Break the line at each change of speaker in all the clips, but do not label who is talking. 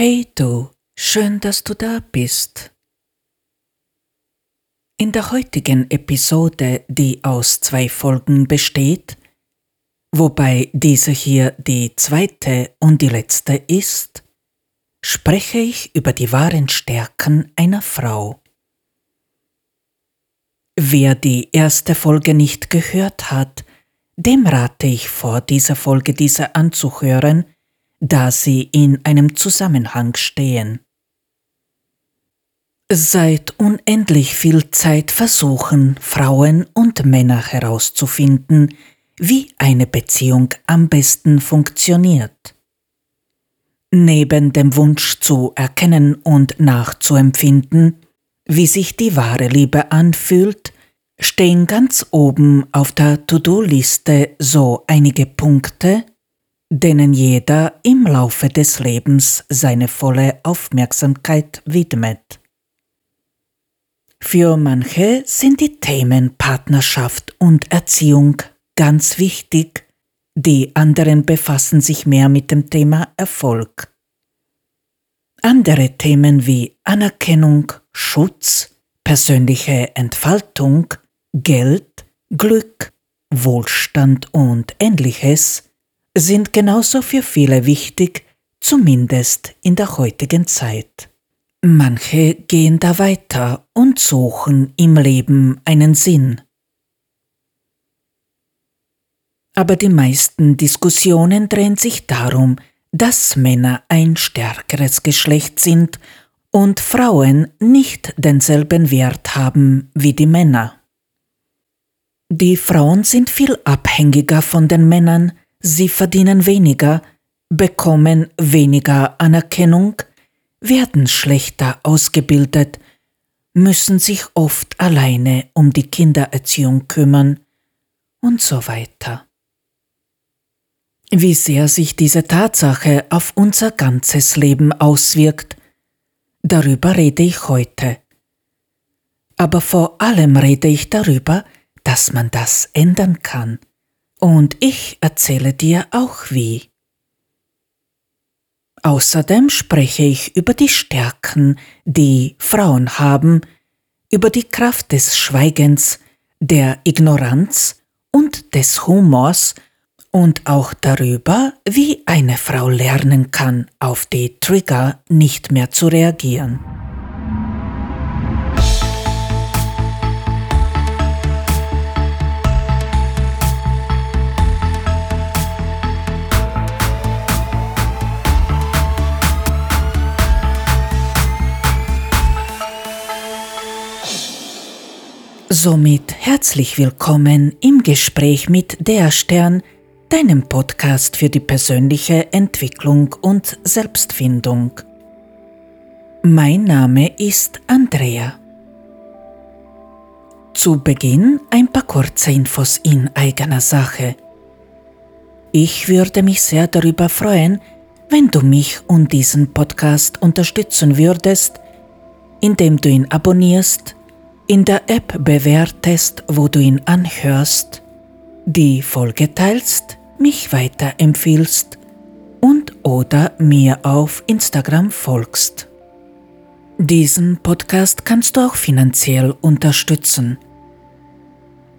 Hey du, schön, dass du da bist. In der heutigen Episode, die aus zwei Folgen besteht, wobei diese hier die zweite und die letzte ist, spreche ich über die wahren Stärken einer Frau. Wer die erste Folge nicht gehört hat, dem rate ich vor, dieser Folge diese anzuhören, da sie in einem Zusammenhang stehen. Seit unendlich viel Zeit versuchen Frauen und Männer herauszufinden, wie eine Beziehung am besten funktioniert. Neben dem Wunsch zu erkennen und nachzuempfinden, wie sich die wahre Liebe anfühlt, stehen ganz oben auf der To-Do-Liste so einige Punkte, denen jeder im Laufe des Lebens seine volle Aufmerksamkeit widmet. Für manche sind die Themen Partnerschaft und Erziehung ganz wichtig, die anderen befassen sich mehr mit dem Thema Erfolg. Andere Themen wie Anerkennung, Schutz, persönliche Entfaltung, Geld, Glück, Wohlstand und ähnliches sind genauso für viele wichtig, zumindest in der heutigen Zeit. Manche gehen da weiter und suchen im Leben einen Sinn. Aber die meisten Diskussionen drehen sich darum, dass Männer ein stärkeres Geschlecht sind und Frauen nicht denselben Wert haben wie die Männer. Die Frauen sind viel abhängiger von den Männern, sie verdienen weniger, bekommen weniger Anerkennung, werden schlechter ausgebildet, müssen sich oft alleine um die Kindererziehung kümmern und so weiter. Wie sehr sich diese Tatsache auf unser ganzes Leben auswirkt, darüber rede ich heute. Aber vor allem rede ich darüber, dass man das ändern kann. Und ich erzähle dir auch wie. Außerdem spreche ich über die Stärken, die Frauen haben, über die Kraft des Schweigens, der Ignoranz und des Humors und auch darüber, wie eine Frau lernen kann, auf die Trigger nicht mehr zu reagieren. Somit herzlich willkommen im Gespräch mit Der Stern, deinem Podcast für die persönliche Entwicklung und Selbstfindung. Mein Name ist Andrea. Zu Beginn ein paar kurze Infos in eigener Sache. Ich würde mich sehr darüber freuen, wenn du mich und diesen Podcast unterstützen würdest, indem du ihn abonnierst, in der App bewertest, wo du ihn anhörst, die Folge teilst, mich weiterempfiehlst und oder mir auf Instagram folgst. Diesen Podcast kannst du auch finanziell unterstützen.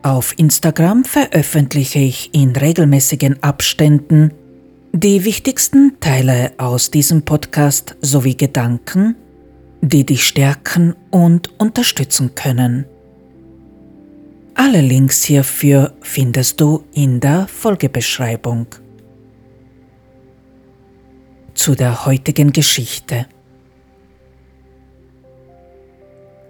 Auf Instagram veröffentliche ich in regelmäßigen Abständen die wichtigsten Teile aus diesem Podcast sowie Gedanken, die dich stärken und unterstützen können. Alle Links hierfür findest du in der Folgebeschreibung. Zu der heutigen Geschichte.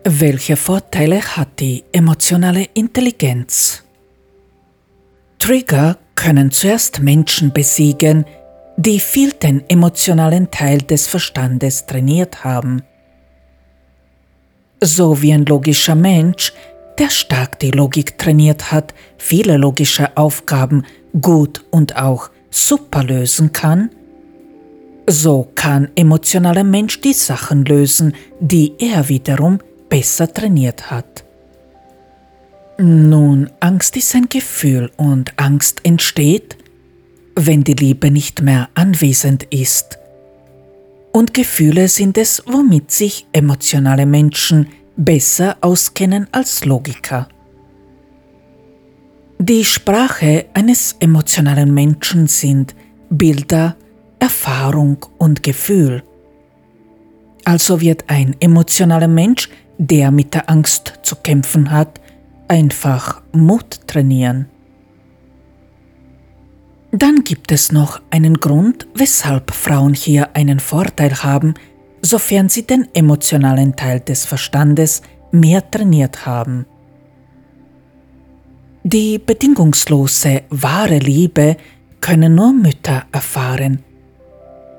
Welche Vorteile hat die emotionale Intelligenz? Trigger können zuerst Menschen besiegen, die viel den emotionalen Teil des Verstandes trainiert haben so wie ein logischer Mensch, der stark die Logik trainiert hat, viele logische Aufgaben gut und auch super lösen kann, so kann emotionaler Mensch die Sachen lösen, die er wiederum besser trainiert hat. Nun, Angst ist ein Gefühl und Angst entsteht, wenn die Liebe nicht mehr anwesend ist Und Gefühle sind es, womit sich emotionale Menschen besser auskennen als Logiker. Die Sprache eines emotionalen Menschen sind Bilder, Erfahrung und Gefühl. Also wird ein emotionaler Mensch, der mit der Angst zu kämpfen hat, einfach Mut trainieren. Dann gibt es noch einen Grund, weshalb Frauen hier einen Vorteil haben, sofern sie den emotionalen Teil des Verstandes mehr trainiert haben. Die bedingungslose, wahre Liebe können nur Mütter erfahren.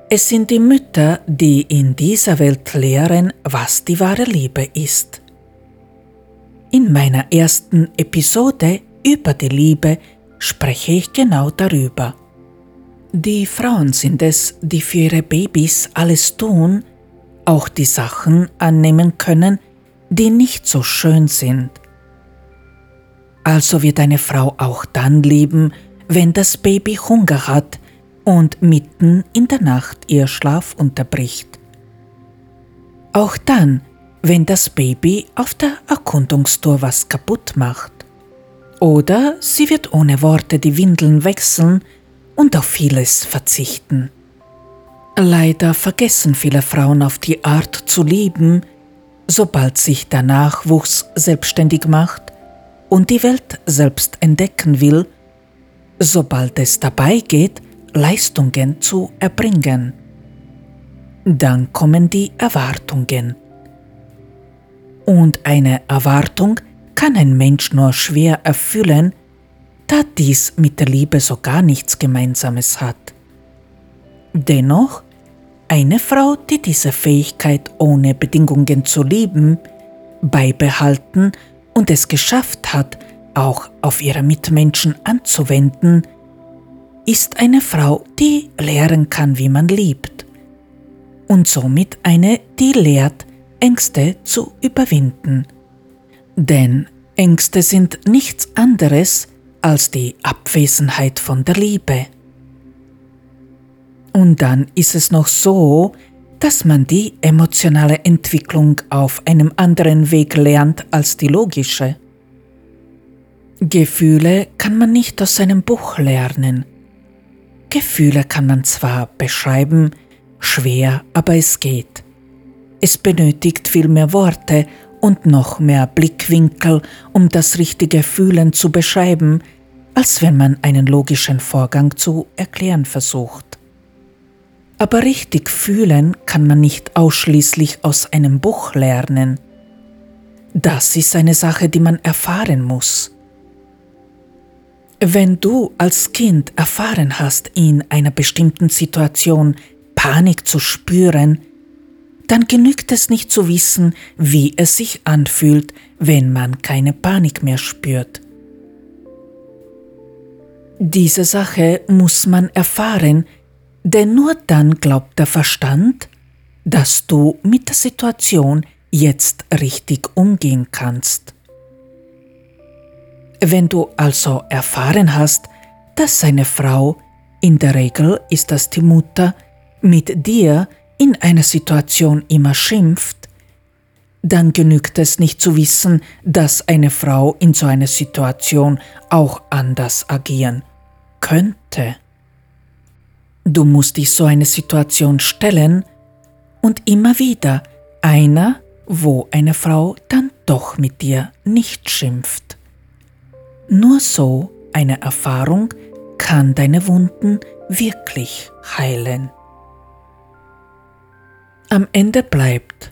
Es sind die Mütter, die in dieser Welt lehren, was die wahre Liebe ist. In meiner ersten Episode über die Liebe spreche ich genau darüber. Die Frauen sind es, die für ihre Babys alles tun, auch die Sachen annehmen können, die nicht so schön sind. Also wird eine Frau auch dann lieben, wenn das Baby Hunger hat und mitten in der Nacht ihr Schlaf unterbricht. Auch dann, wenn das Baby auf der Erkundungstour was kaputt macht. Oder sie wird ohne Worte die Windeln wechseln und auf vieles verzichten. Leider vergessen viele Frauen auf die Art zu lieben, sobald sich der Nachwuchs selbstständig macht und die Welt selbst entdecken will, sobald es dabei geht, Leistungen zu erbringen. Dann kommen die Erwartungen. Und eine Erwartung kann ein Mensch nur schwer erfüllen, da dies mit der Liebe so gar nichts Gemeinsames hat. Dennoch, eine Frau, die diese Fähigkeit ohne Bedingungen zu lieben, beibehalten und es geschafft hat, auch auf ihre Mitmenschen anzuwenden, ist eine Frau, die lehren kann, wie man liebt. Und somit eine, die lehrt, Ängste zu überwinden. Denn Ängste sind nichts anderes als die Abwesenheit von der Liebe. Und dann ist es noch so, dass man die emotionale Entwicklung auf einem anderen Weg lernt als die logische. Gefühle kann man nicht aus einem Buch lernen. Gefühle kann man zwar beschreiben, schwer, aber es geht. Es benötigt viel mehr Worte und noch mehr Blickwinkel, um das richtige Fühlen zu beschreiben, als wenn man einen logischen Vorgang zu erklären versucht. Aber richtig fühlen kann man nicht ausschließlich aus einem Buch lernen. Das ist eine Sache, die man erfahren muss. Wenn du als Kind erfahren hast, in einer bestimmten Situation Panik zu spüren, dann genügt es nicht zu wissen, wie es sich anfühlt, wenn man keine Panik mehr spürt. Diese Sache muss man erfahren, denn nur dann glaubt der Verstand, dass du mit der Situation jetzt richtig umgehen kannst. Wenn du also erfahren hast, dass seine Frau, in der Regel ist das die Mutter, mit dir in einer Situation immer schimpft, dann genügt es nicht zu wissen, dass eine Frau in so einer Situation auch anders agieren könnte. Du musst dich so eine Situation stellen und immer wieder einer, wo eine Frau dann doch mit dir nicht schimpft. Nur so eine Erfahrung kann deine Wunden wirklich heilen am Ende bleibt.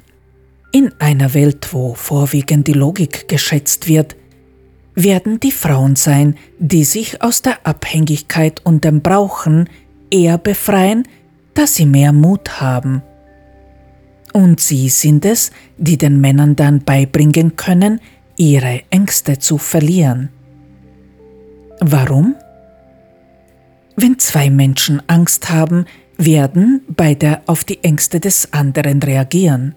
In einer Welt, wo vorwiegend die Logik geschätzt wird, werden die Frauen sein, die sich aus der Abhängigkeit und dem Brauchen eher befreien, da sie mehr Mut haben. Und sie sind es, die den Männern dann beibringen können, ihre Ängste zu verlieren. Warum? Wenn zwei Menschen Angst haben, werden beide auf die Ängste des anderen reagieren.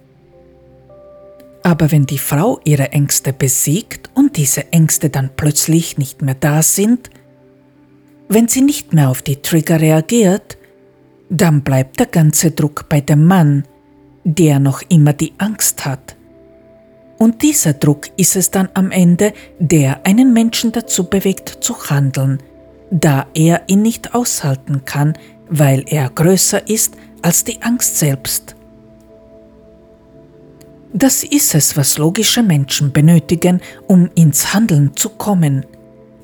Aber wenn die Frau ihre Ängste besiegt und diese Ängste dann plötzlich nicht mehr da sind, wenn sie nicht mehr auf die Trigger reagiert, dann bleibt der ganze Druck bei dem Mann der noch immer die Angst hat. Und dieser Druck ist es dann am Ende, der einen Menschen dazu bewegt zu handeln, da er ihn nicht aushalten kann, weil er größer ist als die Angst selbst. Das ist es, was logische Menschen benötigen, um ins Handeln zu kommen.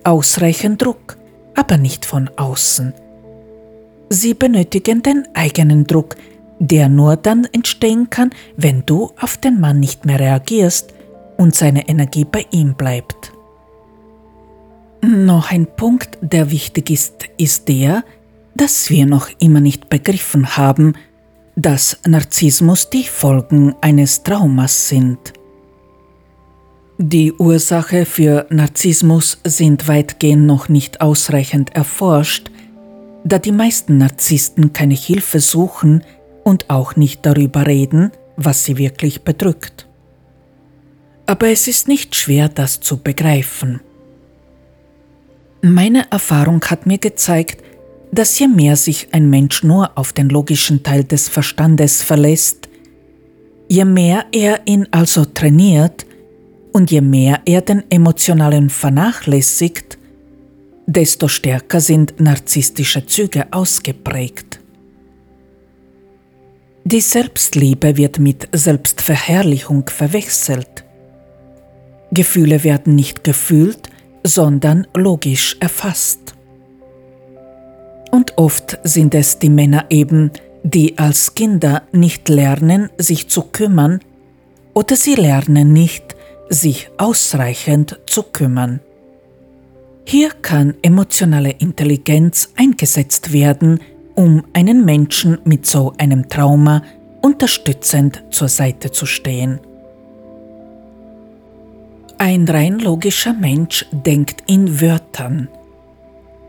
Ausreichend Druck, aber nicht von außen. Sie benötigen den eigenen Druck, der nur dann entstehen kann, wenn du auf den Mann nicht mehr reagierst und seine Energie bei ihm bleibt. Noch ein Punkt, der wichtig ist, ist der, dass wir noch immer nicht begriffen haben, dass Narzissmus die Folgen eines Traumas sind. Die Ursache für Narzissmus sind weitgehend noch nicht ausreichend erforscht, da die meisten Narzissten keine Hilfe suchen und auch nicht darüber reden, was sie wirklich bedrückt. Aber es ist nicht schwer, das zu begreifen. Meine Erfahrung hat mir gezeigt, dass je mehr sich ein Mensch nur auf den logischen Teil des Verstandes verlässt, je mehr er ihn also trainiert und je mehr er den emotionalen vernachlässigt, desto stärker sind narzisstische Züge ausgeprägt. Die Selbstliebe wird mit Selbstverherrlichung verwechselt. Gefühle werden nicht gefühlt, sondern logisch erfasst. Und oft sind es die Männer eben, die als Kinder nicht lernen, sich zu kümmern, oder sie lernen nicht, sich ausreichend zu kümmern. Hier kann emotionale Intelligenz eingesetzt werden, um einen Menschen mit so einem Trauma unterstützend zur Seite zu stehen. Ein rein logischer Mensch denkt in Wörtern.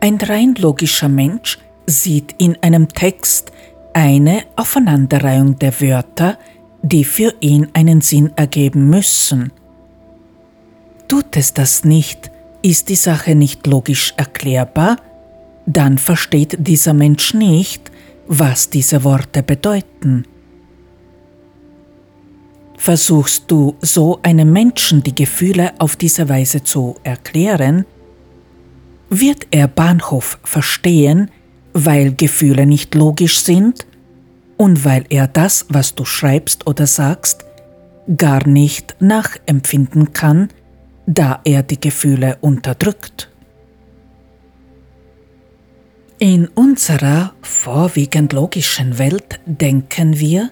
Ein rein logischer Mensch sieht in einem Text eine Aufeinanderreihung der Wörter, die für ihn einen Sinn ergeben müssen. Tut es das nicht, ist die Sache nicht logisch erklärbar, dann versteht dieser Mensch nicht, was diese Worte bedeuten. Versuchst du so einem Menschen die Gefühle auf diese Weise zu erklären, wird er Bahnhof verstehen, weil Gefühle nicht logisch sind und weil er das, was du schreibst oder sagst, gar nicht nachempfinden kann, da er die Gefühle unterdrückt. In unserer vorwiegend logischen Welt denken wir,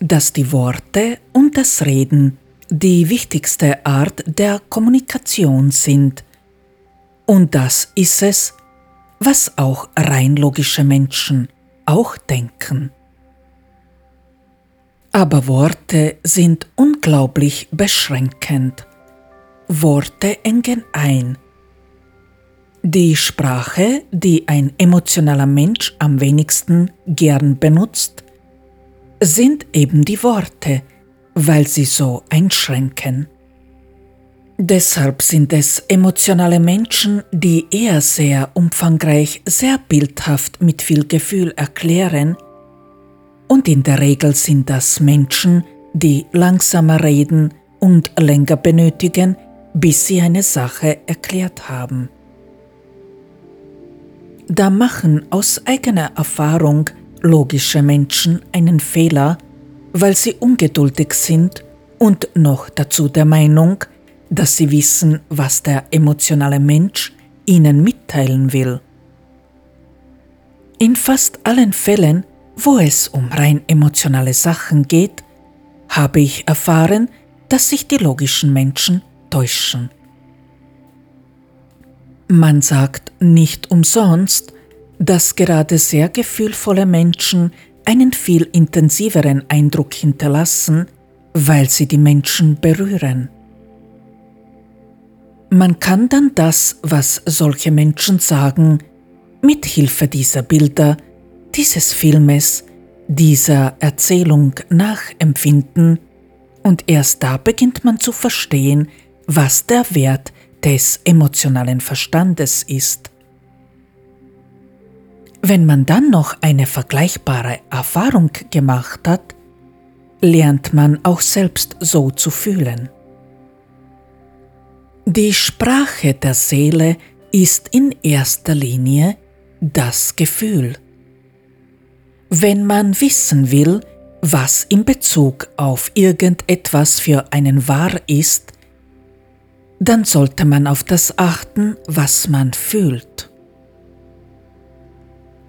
dass die Worte und das Reden die wichtigste Art der Kommunikation sind und das ist es, was auch rein logische Menschen auch denken. Aber Worte sind unglaublich beschränkend. Worte engen ein. Die Sprache, die ein emotionaler Mensch am wenigsten gern benutzt, sind eben die Worte, weil sie so einschränken. Deshalb sind es emotionale Menschen, die eher sehr umfangreich, sehr bildhaft mit viel Gefühl erklären, und in der Regel sind das Menschen, die langsamer reden und länger benötigen, bis sie eine Sache erklärt haben. Da machen aus eigener Erfahrung logische Menschen einen Fehler, weil sie ungeduldig sind und noch dazu der Meinung, dass sie wissen, was der emotionale Mensch ihnen mitteilen will. In fast allen Fällen, wo es um rein emotionale Sachen geht, habe ich erfahren, dass sich die logischen Menschen täuschen. Man sagt nicht umsonst, dass gerade sehr gefühlvolle Menschen einen viel intensiveren Eindruck hinterlassen, weil sie die Menschen berühren. Man kann dann das, was solche Menschen sagen, mit Hilfe dieser Bilder, dieses Filmes, dieser Erzählung nachempfinden und erst da beginnt man zu verstehen, was der Wert des emotionalen Verstandes ist. Wenn man dann noch eine vergleichbare Erfahrung gemacht hat, lernt man auch selbst so zu fühlen. Die Sprache der Seele ist in erster Linie das Gefühl. Wenn man wissen will, was in Bezug auf irgendetwas für einen wahr ist, dann sollte man auf das achten, was man fühlt.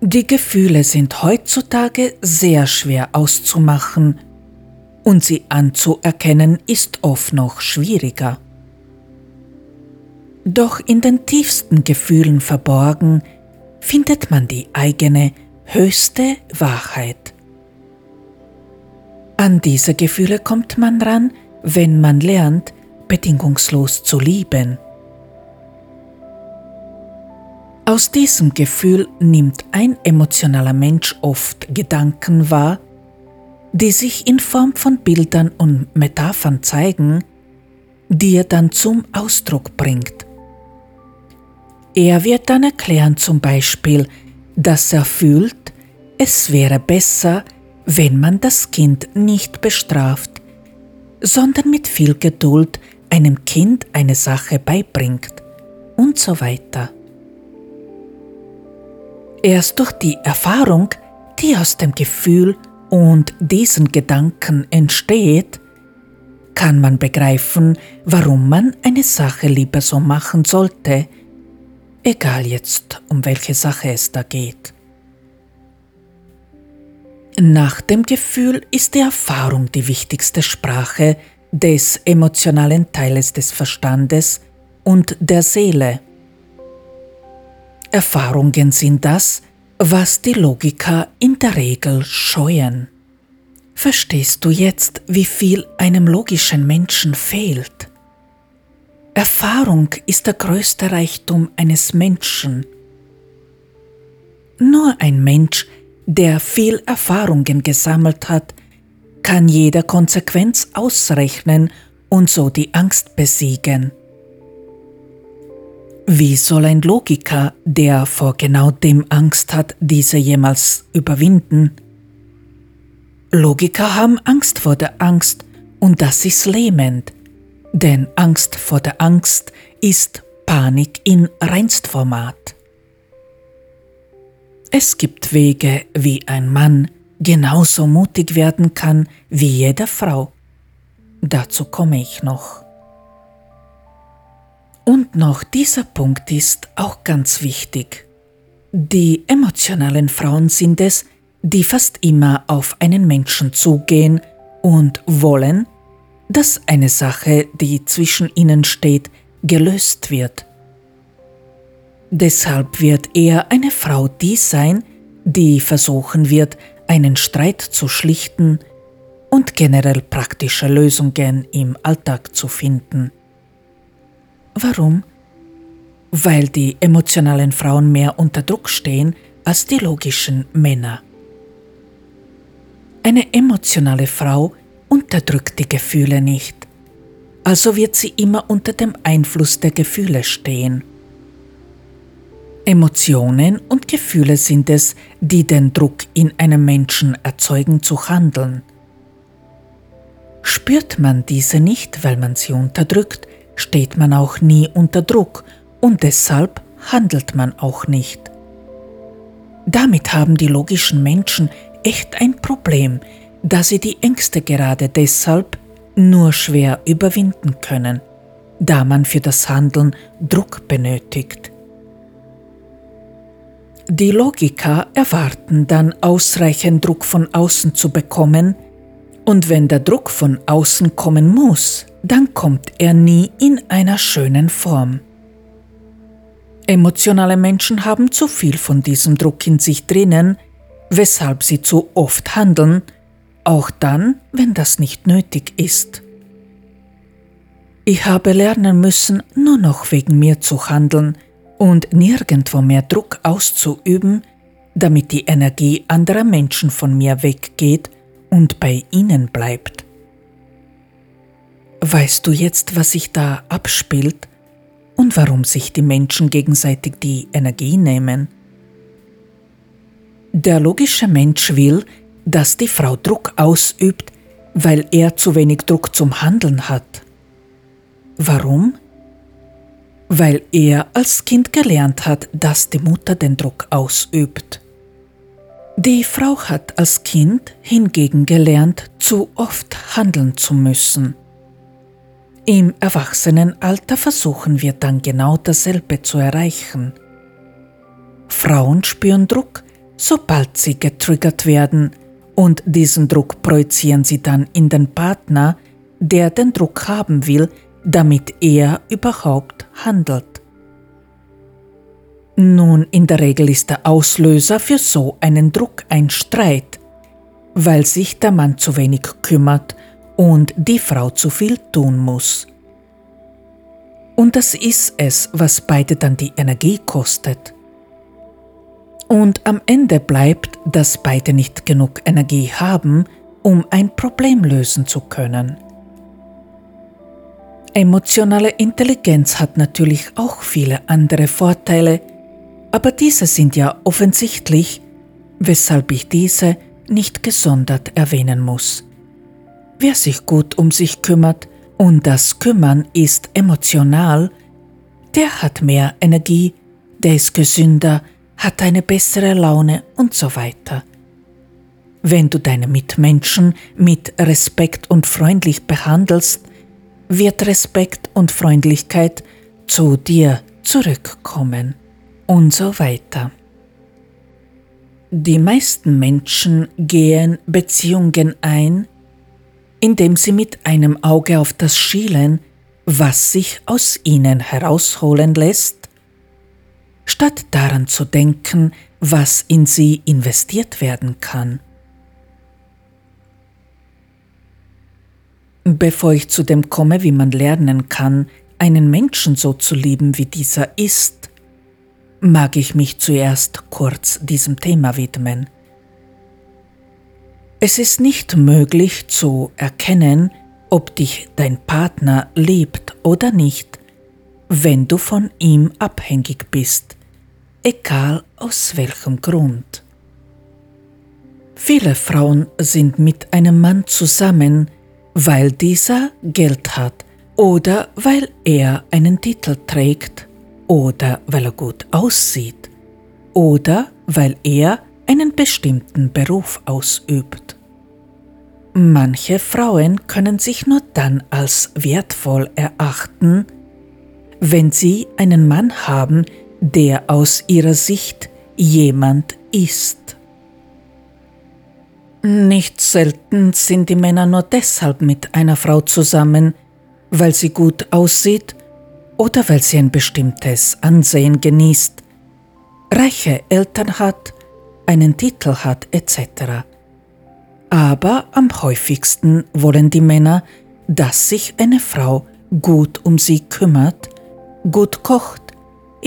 Die Gefühle sind heutzutage sehr schwer auszumachen und sie anzuerkennen ist oft noch schwieriger. Doch in den tiefsten Gefühlen verborgen findet man die eigene höchste Wahrheit. An diese Gefühle kommt man ran, wenn man lernt, bedingungslos zu lieben. Aus diesem Gefühl nimmt ein emotionaler Mensch oft Gedanken wahr, die sich in Form von Bildern und Metaphern zeigen, die er dann zum Ausdruck bringt. Er wird dann erklären zum Beispiel, dass er fühlt, es wäre besser, wenn man das Kind nicht bestraft, sondern mit viel Geduld einem Kind eine Sache beibringt und so weiter. Erst durch die Erfahrung, die aus dem Gefühl und diesen Gedanken entsteht, kann man begreifen, warum man eine Sache lieber so machen sollte, egal jetzt um welche Sache es da geht. Nach dem Gefühl ist die Erfahrung die wichtigste Sprache des emotionalen Teiles des Verstandes und der Seele. Erfahrungen sind das, was die Logiker in der Regel scheuen. Verstehst du jetzt, wie viel einem logischen Menschen fehlt? Erfahrung ist der größte Reichtum eines Menschen. Nur ein Mensch, der viel Erfahrungen gesammelt hat, kann jede Konsequenz ausrechnen und so die Angst besiegen. Wie soll ein Logiker, der vor genau dem Angst hat, diese jemals überwinden? Logiker haben Angst vor der Angst und das ist lähmend, denn Angst vor der Angst ist Panik in Reinstformat. Es gibt Wege, wie ein Mann genauso mutig werden kann wie jede Frau. Dazu komme ich noch. Und noch dieser Punkt ist auch ganz wichtig. Die emotionalen Frauen sind es, die fast immer auf einen Menschen zugehen und wollen, dass eine Sache, die zwischen ihnen steht, gelöst wird. Deshalb wird eher eine Frau die sein, die versuchen wird, einen Streit zu schlichten und generell praktische Lösungen im Alltag zu finden. Warum? Weil die emotionalen Frauen mehr unter Druck stehen als die logischen Männer. Eine emotionale Frau unterdrückt die Gefühle nicht, also wird sie immer unter dem Einfluss der Gefühle stehen. Emotionen und Gefühle sind es, die den Druck in einem Menschen erzeugen zu handeln. Spürt man diese nicht, weil man sie unterdrückt, steht man auch nie unter Druck und deshalb handelt man auch nicht. Damit haben die logischen Menschen echt ein Problem, da sie die Ängste gerade deshalb nur schwer überwinden können, da man für das Handeln Druck benötigt. Die Logiker erwarten dann ausreichend Druck von außen zu bekommen, und wenn der Druck von außen kommen muss, dann kommt er nie in einer schönen Form. Emotionale Menschen haben zu viel von diesem Druck in sich drinnen, weshalb sie zu oft handeln, auch dann, wenn das nicht nötig ist. Ich habe lernen müssen, nur noch wegen mir zu handeln und nirgendwo mehr Druck auszuüben, damit die Energie anderer Menschen von mir weggeht und bei ihnen bleibt. Weißt du jetzt, was sich da abspielt und warum sich die Menschen gegenseitig die Energie nehmen? Der logische Mensch will, dass die Frau Druck ausübt, weil er zu wenig Druck zum Handeln hat. Warum? Weil er als Kind gelernt hat, dass die Mutter den Druck ausübt. Die Frau hat als Kind hingegen gelernt, zu oft handeln zu müssen. Im Erwachsenenalter versuchen wir dann genau dasselbe zu erreichen. Frauen spüren Druck, sobald sie getriggert werden, und diesen Druck projizieren sie dann in den Partner, der den Druck haben will, damit er überhaupt handelt. Nun, in der Regel ist der Auslöser für so einen Druck ein Streit, weil sich der Mann zu wenig kümmert und die Frau zu viel tun muss. Und das ist es, was beide dann die Energie kostet. Und am Ende bleibt, dass beide nicht genug Energie haben, um ein Problem lösen zu können. Emotionale Intelligenz hat natürlich auch viele andere Vorteile, aber diese sind ja offensichtlich, weshalb ich diese nicht gesondert erwähnen muss. Wer sich gut um sich kümmert, und das Kümmern ist emotional, der hat mehr Energie, der ist gesünder, hat eine bessere Laune und so weiter. Wenn du deine Mitmenschen mit Respekt und freundlich behandelst, wird Respekt und Freundlichkeit zu dir zurückkommen und so weiter. Die meisten Menschen gehen Beziehungen ein, indem sie mit einem Auge auf das schielen, was sich aus ihnen herausholen lässt, statt daran zu denken, was in sie investiert werden kann. Bevor ich zu dem komme, wie man lernen kann, einen Menschen so zu lieben, wie dieser ist, mag ich mich zuerst kurz diesem Thema widmen. Es ist nicht möglich zu erkennen, ob dich dein Partner liebt oder nicht, wenn du von ihm abhängig bist, egal aus welchem Grund. Viele Frauen sind mit einem Mann zusammen, weil dieser Geld hat oder weil er einen Titel trägt oder weil er gut aussieht oder weil er einen bestimmten Beruf ausübt. Manche Frauen können sich nur dann als wertvoll erachten, wenn sie einen Mann haben, der aus ihrer Sicht jemand ist. Nicht selten sind die Männer nur deshalb mit einer Frau zusammen, weil sie gut aussieht oder weil sie ein bestimmtes Ansehen genießt, reiche Eltern hat, einen Titel hat etc. Aber am häufigsten wollen die Männer, dass sich eine Frau gut um sie kümmert, gut kocht,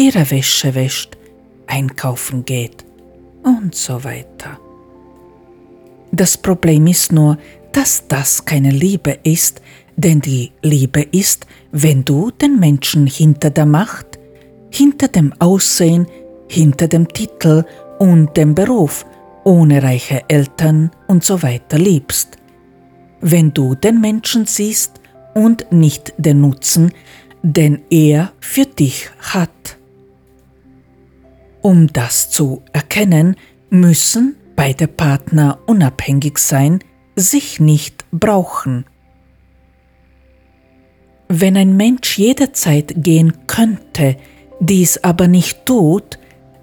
ihre Wäsche wäscht, einkaufen geht und so weiter. Das Problem ist nur, dass das keine Liebe ist, denn die Liebe ist, wenn du den Menschen hinter der Macht, hinter dem Aussehen, hinter dem Titel und dem Beruf, ohne reiche Eltern und so weiter liebst. Wenn du den Menschen siehst und nicht den Nutzen, den er für dich hat. Um das zu erkennen, müssen beide Partner unabhängig sein, sich nicht brauchen. Wenn ein Mensch jederzeit gehen könnte, dies aber nicht tut,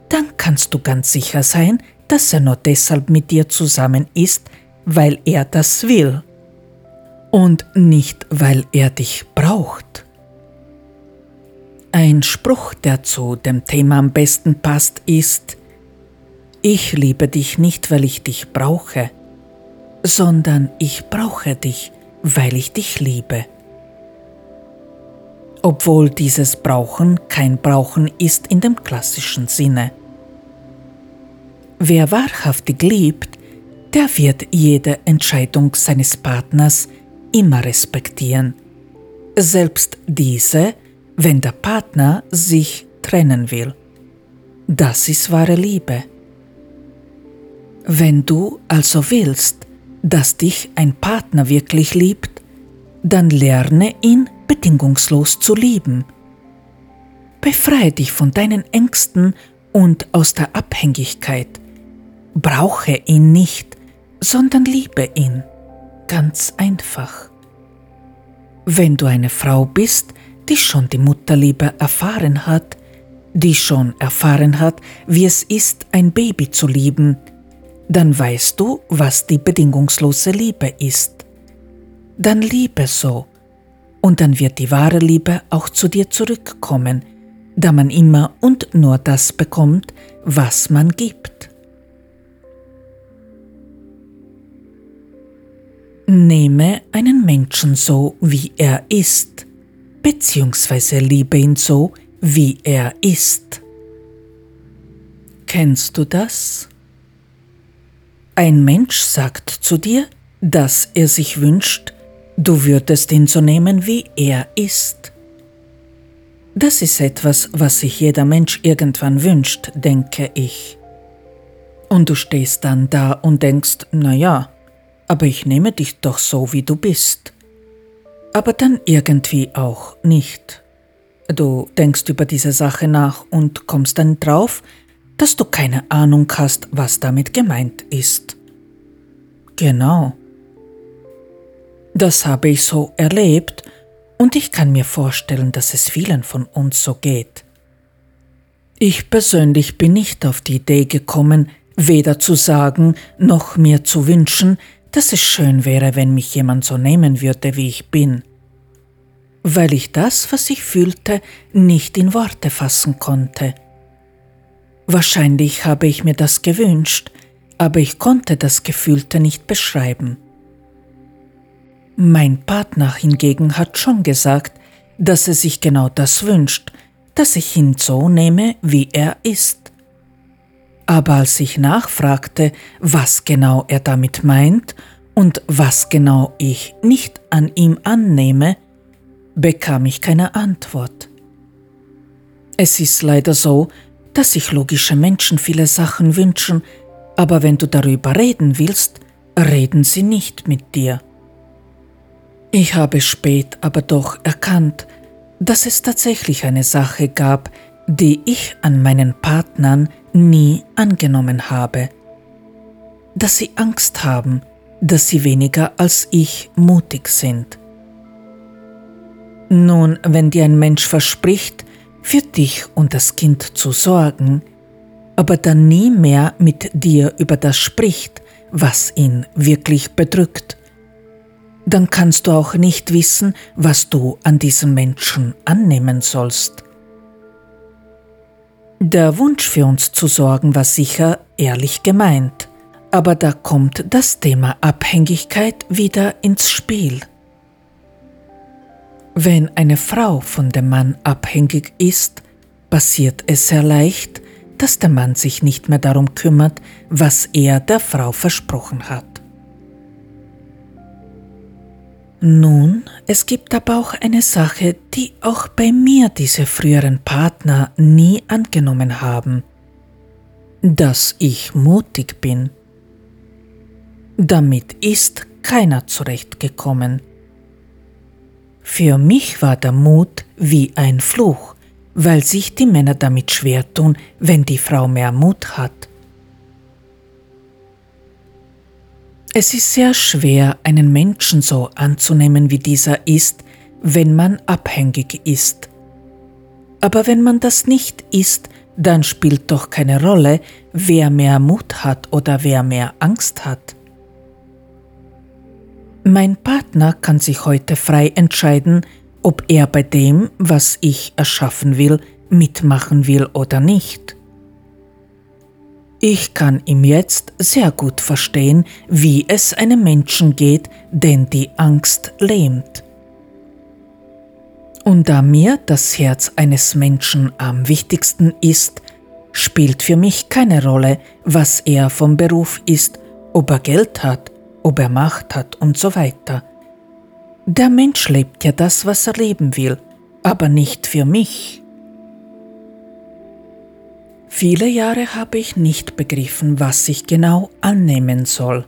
dann kannst du ganz sicher sein, dass er nur deshalb mit dir zusammen ist, weil er das will und nicht weil er dich braucht. Ein Spruch, der zu dem Thema am besten passt, ist, ich liebe dich nicht, weil ich dich brauche, sondern ich brauche dich, weil ich dich liebe obwohl dieses Brauchen kein Brauchen ist in dem klassischen Sinne. Wer wahrhaftig liebt, der wird jede Entscheidung seines Partners immer respektieren, selbst diese, wenn der Partner sich trennen will. Das ist wahre Liebe. Wenn du also willst, dass dich ein Partner wirklich liebt, dann lerne ihn bedingungslos zu lieben. Befreie dich von deinen Ängsten und aus der Abhängigkeit. Brauche ihn nicht, sondern liebe ihn. Ganz einfach. Wenn du eine Frau bist, die schon die Mutterliebe erfahren hat, die schon erfahren hat, wie es ist, ein Baby zu lieben, dann weißt du, was die bedingungslose Liebe ist. Dann liebe so, und dann wird die wahre Liebe auch zu dir zurückkommen, da man immer und nur das bekommt, was man gibt. Nehme einen Menschen so, wie er ist, beziehungsweise liebe ihn so, wie er ist. Kennst du das? Ein Mensch sagt zu dir, dass er sich wünscht, du würdest ihn so nehmen, wie er ist. Das ist etwas, was sich jeder Mensch irgendwann wünscht, denke ich. Und du stehst dann da und denkst, na ja, aber ich nehme dich doch so, wie du bist. Aber dann irgendwie auch nicht. Du denkst über diese Sache nach und kommst dann drauf, dass du keine Ahnung hast, was damit gemeint ist. Genau. Das habe ich so erlebt und ich kann mir vorstellen, dass es vielen von uns so geht. Ich persönlich bin nicht auf die Idee gekommen, weder zu sagen noch mir zu wünschen, dass es schön wäre, wenn mich jemand so nehmen würde, wie ich bin weil ich das, was ich fühlte, nicht in Worte fassen konnte. Wahrscheinlich habe ich mir das gewünscht, aber ich konnte das Gefühlte nicht beschreiben. Mein Partner hingegen hat schon gesagt, dass er sich genau das wünscht, dass ich ihn so nehme, wie er ist. Aber als ich nachfragte, was genau er damit meint und was genau ich nicht an ihm annehme, bekam ich keine Antwort. Es ist leider so, dass sich logische Menschen viele Sachen wünschen, aber wenn du darüber reden willst, reden sie nicht mit dir. Ich habe spät aber doch erkannt, dass es tatsächlich eine Sache gab, die ich an meinen Partnern nie angenommen habe. Dass sie Angst haben, dass sie weniger als ich mutig sind. Nun, wenn dir ein Mensch verspricht, für dich und das Kind zu sorgen, aber dann nie mehr mit dir über das spricht, was ihn wirklich bedrückt, dann kannst du auch nicht wissen, was du an diesem Menschen annehmen sollst. Der Wunsch für uns zu sorgen war sicher ehrlich gemeint, aber da kommt das Thema Abhängigkeit wieder ins Spiel. Wenn eine Frau von dem Mann abhängig ist, passiert es sehr leicht, dass der Mann sich nicht mehr darum kümmert, was er der Frau versprochen hat. Nun, es gibt aber auch eine Sache, die auch bei mir diese früheren Partner nie angenommen haben, dass ich mutig bin. Damit ist keiner zurechtgekommen. Für mich war der Mut wie ein Fluch, weil sich die Männer damit schwer tun, wenn die Frau mehr Mut hat. Es ist sehr schwer, einen Menschen so anzunehmen, wie dieser ist, wenn man abhängig ist. Aber wenn man das nicht ist, dann spielt doch keine Rolle, wer mehr Mut hat oder wer mehr Angst hat. Mein Partner kann sich heute frei entscheiden, ob er bei dem, was ich erschaffen will, mitmachen will oder nicht. Ich kann ihm jetzt sehr gut verstehen, wie es einem Menschen geht, den die Angst lähmt. Und da mir das Herz eines Menschen am wichtigsten ist, spielt für mich keine Rolle, was er vom Beruf ist, ob er Geld hat ob er Macht hat und so weiter. Der Mensch lebt ja das, was er leben will, aber nicht für mich. Viele Jahre habe ich nicht begriffen, was ich genau annehmen soll.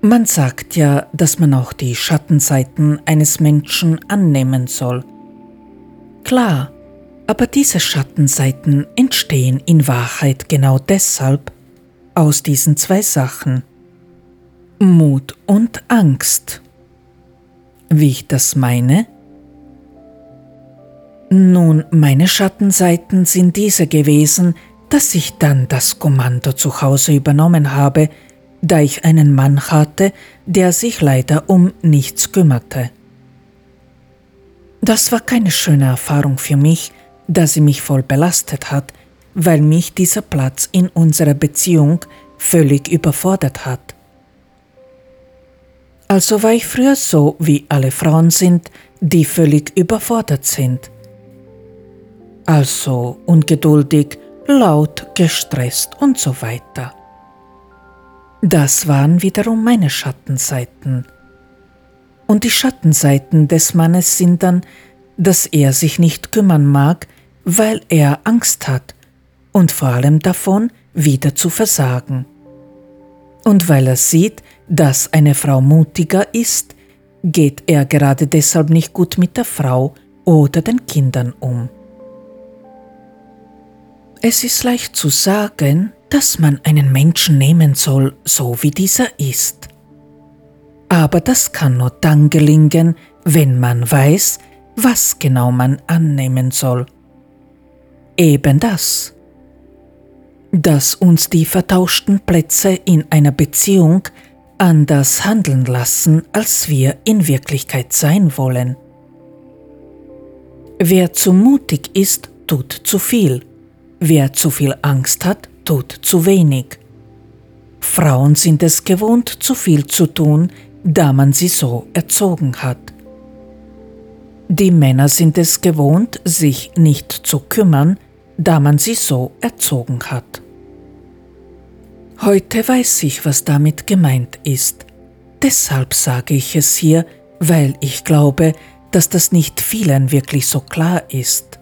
Man sagt ja, dass man auch die Schattenseiten eines Menschen annehmen soll. Klar, aber diese Schattenseiten entstehen in Wahrheit genau deshalb aus diesen zwei Sachen. Mut und Angst. Wie ich das meine? Nun, meine Schattenseiten sind diese gewesen, dass ich dann das Kommando zu Hause übernommen habe, da ich einen Mann hatte, der sich leider um nichts kümmerte. Das war keine schöne Erfahrung für mich, da sie mich voll belastet hat, weil mich dieser Platz in unserer Beziehung völlig überfordert hat. Also war ich früher so, wie alle Frauen sind, die völlig überfordert sind. Also ungeduldig, laut, gestresst und so weiter. Das waren wiederum meine Schattenseiten. Und die Schattenseiten des Mannes sind dann, dass er sich nicht kümmern mag, weil er Angst hat und vor allem davon, wieder zu versagen. Und weil er sieht, dass eine Frau mutiger ist, geht er gerade deshalb nicht gut mit der Frau oder den Kindern um. Es ist leicht zu sagen, dass man einen Menschen nehmen soll, so wie dieser ist. Aber das kann nur dann gelingen, wenn man weiß, was genau man annehmen soll eben das, dass uns die vertauschten Plätze in einer Beziehung anders handeln lassen, als wir in Wirklichkeit sein wollen. Wer zu mutig ist, tut zu viel. Wer zu viel Angst hat, tut zu wenig. Frauen sind es gewohnt, zu viel zu tun, da man sie so erzogen hat. Die Männer sind es gewohnt, sich nicht zu kümmern, da man sie so erzogen hat. Heute weiß ich, was damit gemeint ist. Deshalb sage ich es hier, weil ich glaube, dass das nicht vielen wirklich so klar ist.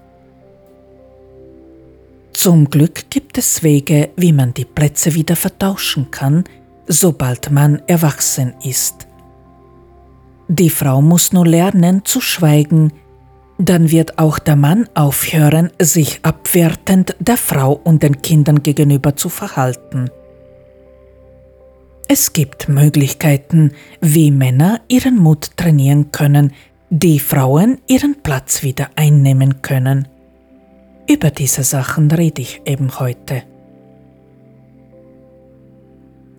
Zum Glück gibt es Wege, wie man die Plätze wieder vertauschen kann, sobald man erwachsen ist. Die Frau muss nur lernen zu schweigen, dann wird auch der Mann aufhören, sich abwertend der Frau und den Kindern gegenüber zu verhalten. Es gibt Möglichkeiten, wie Männer ihren Mut trainieren können, die Frauen ihren Platz wieder einnehmen können. Über diese Sachen rede ich eben heute.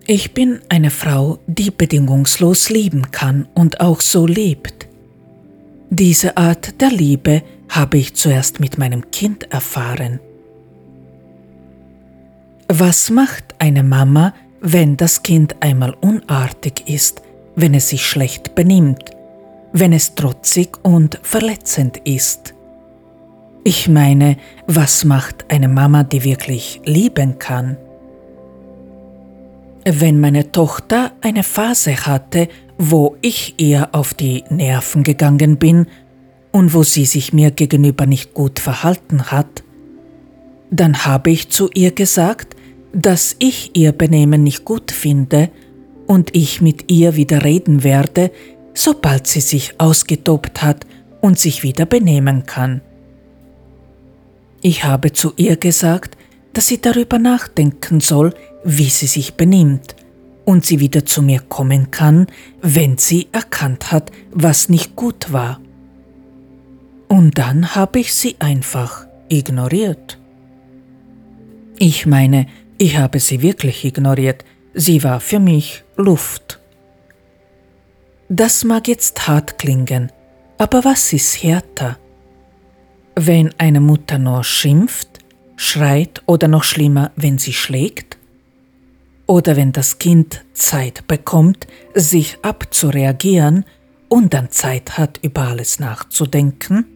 Ich bin eine Frau, die bedingungslos lieben kann und auch so lebt. Diese Art der Liebe habe ich zuerst mit meinem Kind erfahren. Was macht eine Mama, wenn das Kind einmal unartig ist, wenn es sich schlecht benimmt, wenn es trotzig und verletzend ist? Ich meine, was macht eine Mama, die wirklich lieben kann? Wenn meine Tochter eine Phase hatte, wo ich ihr auf die Nerven gegangen bin und wo sie sich mir gegenüber nicht gut verhalten hat, dann habe ich zu ihr gesagt, dass ich ihr Benehmen nicht gut finde und ich mit ihr wieder reden werde, sobald sie sich ausgetobt hat und sich wieder benehmen kann. Ich habe zu ihr gesagt, dass sie darüber nachdenken soll, wie sie sich benimmt und sie wieder zu mir kommen kann, wenn sie erkannt hat, was nicht gut war. Und dann habe ich sie einfach ignoriert. Ich meine, ich habe sie wirklich ignoriert, sie war für mich Luft. Das mag jetzt hart klingen, aber was ist härter? Wenn eine Mutter nur schimpft, schreit oder noch schlimmer, wenn sie schlägt? oder wenn das Kind Zeit bekommt, sich abzureagieren und dann Zeit hat, über alles nachzudenken?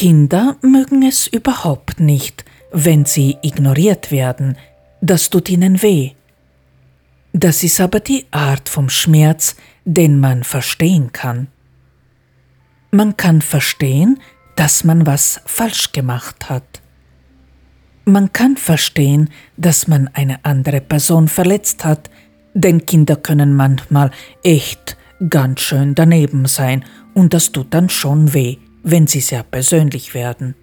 Kinder mögen es überhaupt nicht, wenn sie ignoriert werden, das tut ihnen weh. Das ist aber die Art vom Schmerz, den man verstehen kann. Man kann verstehen, dass man was falsch gemacht hat. Man kann verstehen, dass man eine andere Person verletzt hat, denn Kinder können manchmal echt ganz schön daneben sein und das tut dann schon weh, wenn sie sehr persönlich werden.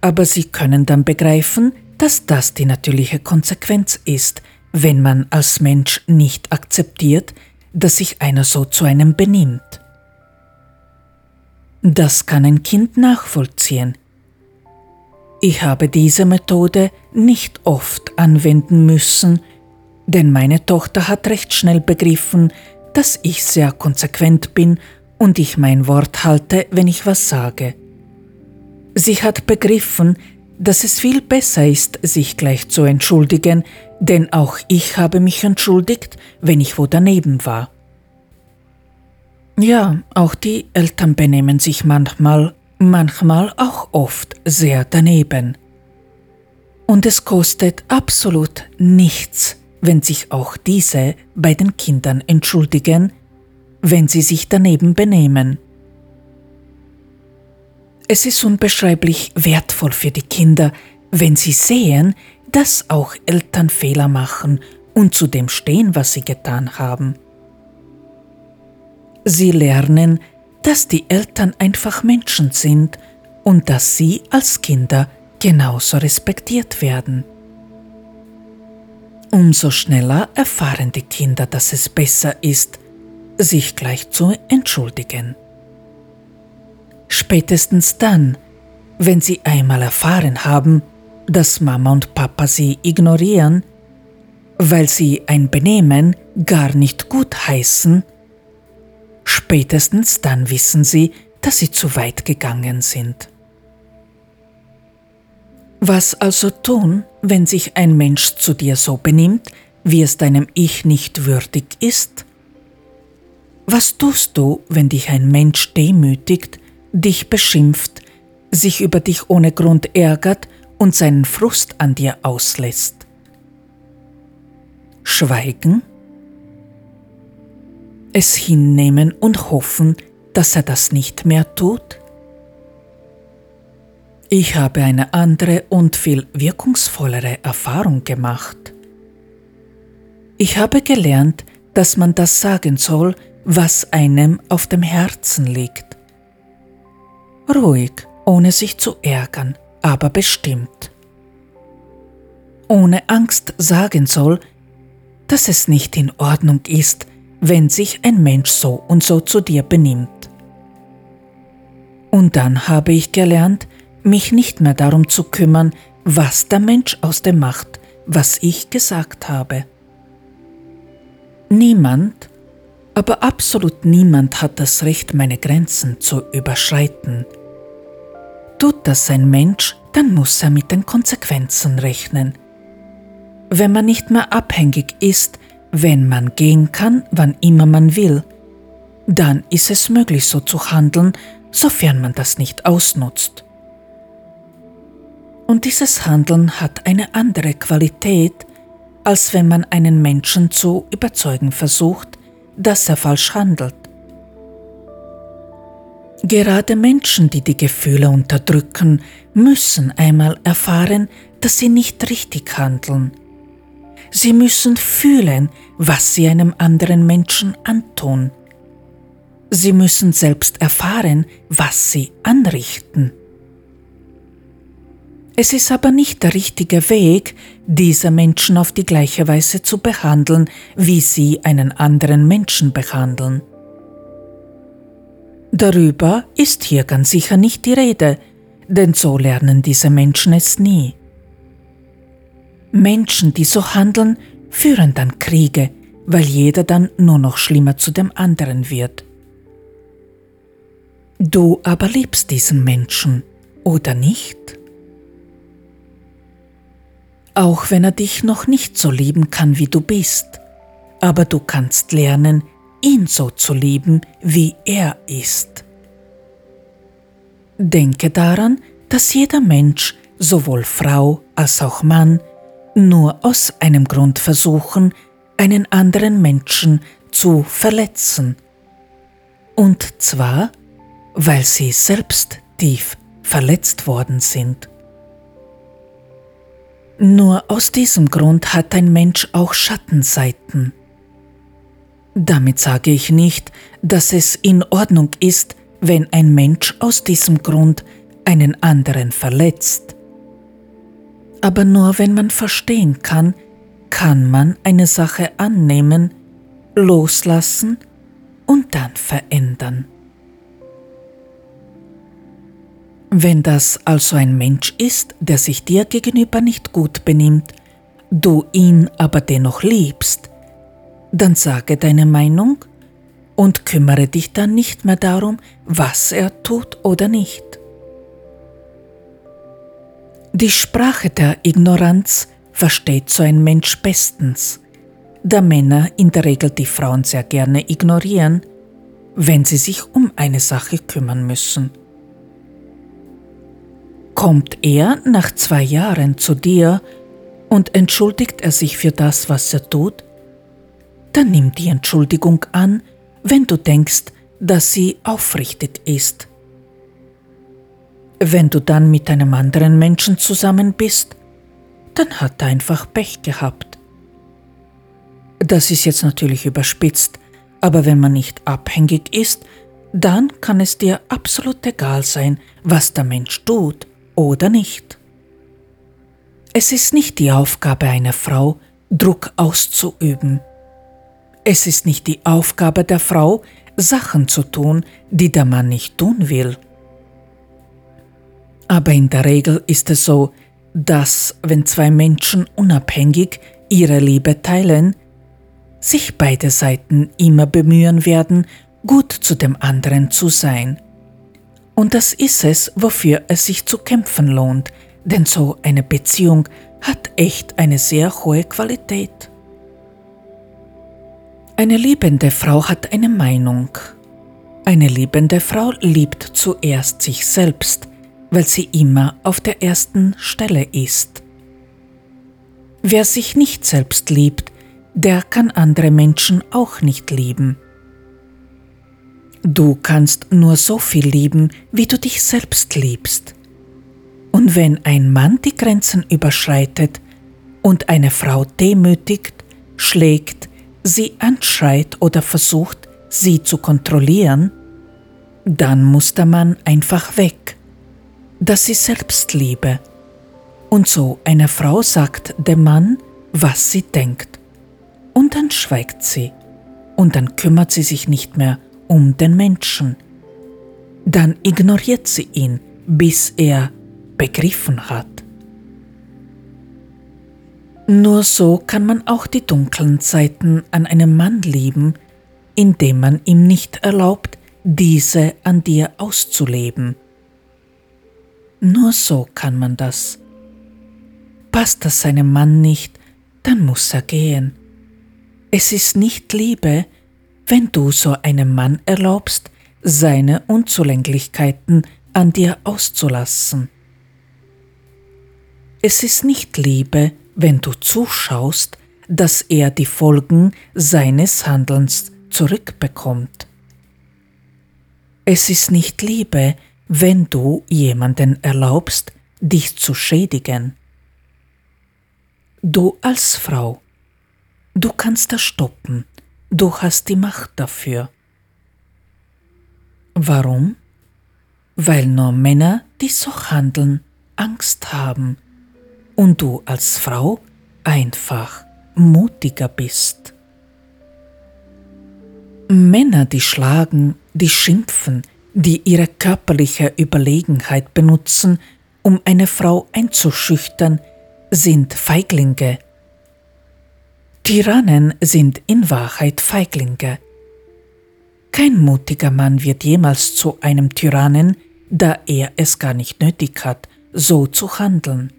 Aber sie können dann begreifen, dass das die natürliche Konsequenz ist, wenn man als Mensch nicht akzeptiert, dass sich einer so zu einem benimmt. Das kann ein Kind nachvollziehen. Ich habe diese Methode nicht oft anwenden müssen, denn meine Tochter hat recht schnell begriffen, dass ich sehr konsequent bin und ich mein Wort halte, wenn ich was sage. Sie hat begriffen, dass es viel besser ist, sich gleich zu entschuldigen, denn auch ich habe mich entschuldigt, wenn ich wo daneben war. Ja, auch die Eltern benehmen sich manchmal, manchmal auch oft sehr daneben. Und es kostet absolut nichts, wenn sich auch diese bei den Kindern entschuldigen, wenn sie sich daneben benehmen. Es ist unbeschreiblich wertvoll für die Kinder, wenn sie sehen, dass auch Eltern Fehler machen und zu dem stehen, was sie getan haben. Sie lernen, dass die Eltern einfach Menschen sind und dass sie als Kinder genauso respektiert werden. Umso schneller erfahren die Kinder, dass es besser ist, sich gleich zu entschuldigen. Spätestens dann, wenn sie einmal erfahren haben, dass Mama und Papa sie ignorieren, weil sie ein Benehmen gar nicht gut heißen, Spätestens dann wissen sie, dass sie zu weit gegangen sind. Was also tun, wenn sich ein Mensch zu dir so benimmt, wie es deinem Ich nicht würdig ist? Was tust du, wenn dich ein Mensch demütigt, dich beschimpft, sich über dich ohne Grund ärgert und seinen Frust an dir auslässt? Schweigen? es hinnehmen und hoffen, dass er das nicht mehr tut? Ich habe eine andere und viel wirkungsvollere Erfahrung gemacht. Ich habe gelernt, dass man das sagen soll, was einem auf dem Herzen liegt. Ruhig, ohne sich zu ärgern, aber bestimmt. Ohne Angst sagen soll, dass es nicht in Ordnung ist, wenn sich ein Mensch so und so zu dir benimmt. Und dann habe ich gelernt, mich nicht mehr darum zu kümmern, was der Mensch aus dem macht, was ich gesagt habe. Niemand, aber absolut niemand hat das Recht, meine Grenzen zu überschreiten. Tut das ein Mensch, dann muss er mit den Konsequenzen rechnen. Wenn man nicht mehr abhängig ist, wenn man gehen kann, wann immer man will, dann ist es möglich so zu handeln, sofern man das nicht ausnutzt. Und dieses Handeln hat eine andere Qualität, als wenn man einen Menschen zu überzeugen versucht, dass er falsch handelt. Gerade Menschen, die die Gefühle unterdrücken, müssen einmal erfahren, dass sie nicht richtig handeln Sie müssen fühlen, was sie einem anderen Menschen antun. Sie müssen selbst erfahren, was sie anrichten. Es ist aber nicht der richtige Weg, diese Menschen auf die gleiche Weise zu behandeln, wie sie einen anderen Menschen behandeln. Darüber ist hier ganz sicher nicht die Rede, denn so lernen diese Menschen es nie. Menschen, die so handeln, führen dann Kriege, weil jeder dann nur noch schlimmer zu dem anderen wird. Du aber liebst diesen Menschen, oder nicht? Auch wenn er dich noch nicht so lieben kann, wie du bist, aber du kannst lernen, ihn so zu lieben, wie er ist. Denke daran, dass jeder Mensch, sowohl Frau als auch Mann, nur aus einem Grund versuchen, einen anderen Menschen zu verletzen. Und zwar, weil sie selbst tief verletzt worden sind. Nur aus diesem Grund hat ein Mensch auch Schattenseiten. Damit sage ich nicht, dass es in Ordnung ist, wenn ein Mensch aus diesem Grund einen anderen verletzt. Aber nur wenn man verstehen kann, kann man eine Sache annehmen, loslassen und dann verändern. Wenn das also ein Mensch ist, der sich dir gegenüber nicht gut benimmt, du ihn aber dennoch liebst, dann sage deine Meinung und kümmere dich dann nicht mehr darum, was er tut oder nicht. Die Sprache der Ignoranz versteht so ein Mensch bestens, da Männer in der Regel die Frauen sehr gerne ignorieren, wenn sie sich um eine Sache kümmern müssen. Kommt er nach zwei Jahren zu dir und entschuldigt er sich für das, was er tut, dann nimm die Entschuldigung an, wenn du denkst, dass sie aufrichtig ist. Wenn du dann mit einem anderen Menschen zusammen bist, dann hat er einfach Pech gehabt. Das ist jetzt natürlich überspitzt, aber wenn man nicht abhängig ist, dann kann es dir absolut egal sein, was der Mensch tut oder nicht. Es ist nicht die Aufgabe einer Frau, Druck auszuüben. Es ist nicht die Aufgabe der Frau, Sachen zu tun, die der Mann nicht tun will. Aber in der Regel ist es so, dass wenn zwei Menschen unabhängig ihre Liebe teilen, sich beide Seiten immer bemühen werden, gut zu dem anderen zu sein. Und das ist es, wofür es sich zu kämpfen lohnt, denn so eine Beziehung hat echt eine sehr hohe Qualität. Eine liebende Frau hat eine Meinung. Eine liebende Frau liebt zuerst sich selbst, weil sie immer auf der ersten Stelle ist. Wer sich nicht selbst liebt, der kann andere Menschen auch nicht lieben. Du kannst nur so viel lieben, wie du dich selbst liebst. Und wenn ein Mann die Grenzen überschreitet und eine Frau demütigt, schlägt, sie anschreit oder versucht, sie zu kontrollieren, dann muss der Mann einfach weg, dass sie Selbstliebe. Und so eine Frau sagt dem Mann, was sie denkt. Und dann schweigt sie. Und dann kümmert sie sich nicht mehr um den Menschen. Dann ignoriert sie ihn, bis er begriffen hat. Nur so kann man auch die dunklen Zeiten an einem Mann lieben, indem man ihm nicht erlaubt, diese an dir auszuleben. Nur so kann man das. Passt das seinem Mann nicht, dann muss er gehen. Es ist nicht Liebe, wenn du so einem Mann erlaubst, seine Unzulänglichkeiten an dir auszulassen. Es ist nicht Liebe, wenn du zuschaust, dass er die Folgen seines Handelns zurückbekommt. Es ist nicht Liebe, wenn du jemanden erlaubst, dich zu schädigen. Du als Frau, du kannst das stoppen, du hast die Macht dafür. Warum? Weil nur Männer, die so handeln, Angst haben, und du als Frau einfach mutiger bist. Männer, die schlagen, die schimpfen, die ihre körperliche Überlegenheit benutzen, um eine Frau einzuschüchtern, sind Feiglinge. Tyrannen sind in Wahrheit Feiglinge. Kein mutiger Mann wird jemals zu einem Tyrannen, da er es gar nicht nötig hat, so zu handeln.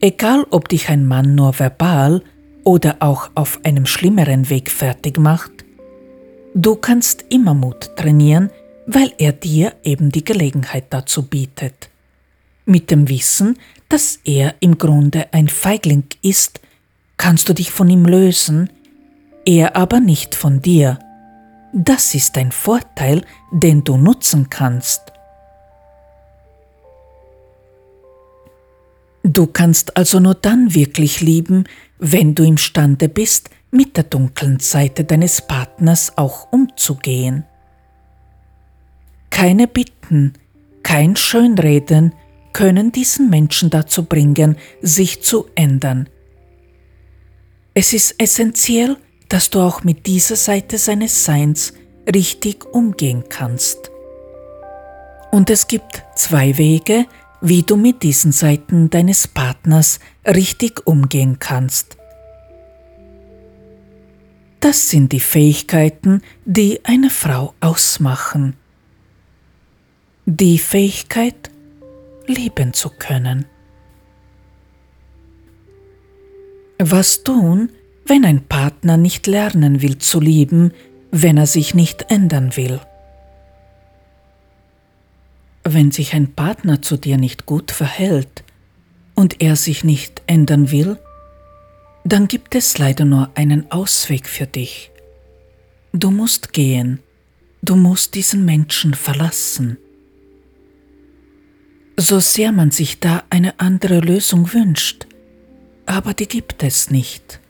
Egal ob dich ein Mann nur verbal oder auch auf einem schlimmeren Weg fertig macht, du kannst immer Mut trainieren, weil er dir eben die Gelegenheit dazu bietet. Mit dem Wissen, dass er im Grunde ein Feigling ist, kannst du dich von ihm lösen, er aber nicht von dir. Das ist ein Vorteil, den du nutzen kannst. Du kannst also nur dann wirklich lieben, wenn du imstande bist, mit der dunklen Seite deines Partners auch umzugehen. Keine Bitten, kein Schönreden können diesen Menschen dazu bringen, sich zu ändern. Es ist essentiell, dass du auch mit dieser Seite seines Seins richtig umgehen kannst. Und es gibt zwei Wege, wie du mit diesen Seiten deines Partners richtig umgehen kannst. Das sind die Fähigkeiten, die eine Frau ausmachen. Die Fähigkeit, lieben zu können. Was tun, wenn ein Partner nicht lernen will zu lieben, wenn er sich nicht ändern will? Wenn sich ein Partner zu dir nicht gut verhält und er sich nicht ändern will, dann gibt es leider nur einen Ausweg für dich. Du musst gehen, du musst diesen Menschen verlassen. So sehr man sich da eine andere Lösung wünscht, aber die gibt es nicht.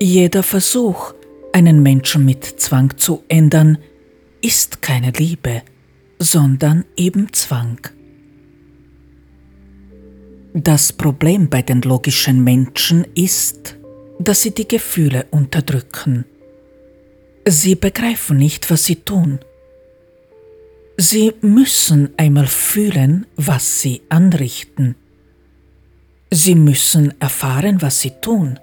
Jeder Versuch, einen Menschen mit Zwang zu ändern, ist keine Liebe sondern eben Zwang. Das Problem bei den logischen Menschen ist, dass sie die Gefühle unterdrücken. Sie begreifen nicht, was sie tun. Sie müssen einmal fühlen, was sie anrichten. Sie müssen erfahren, was sie tun.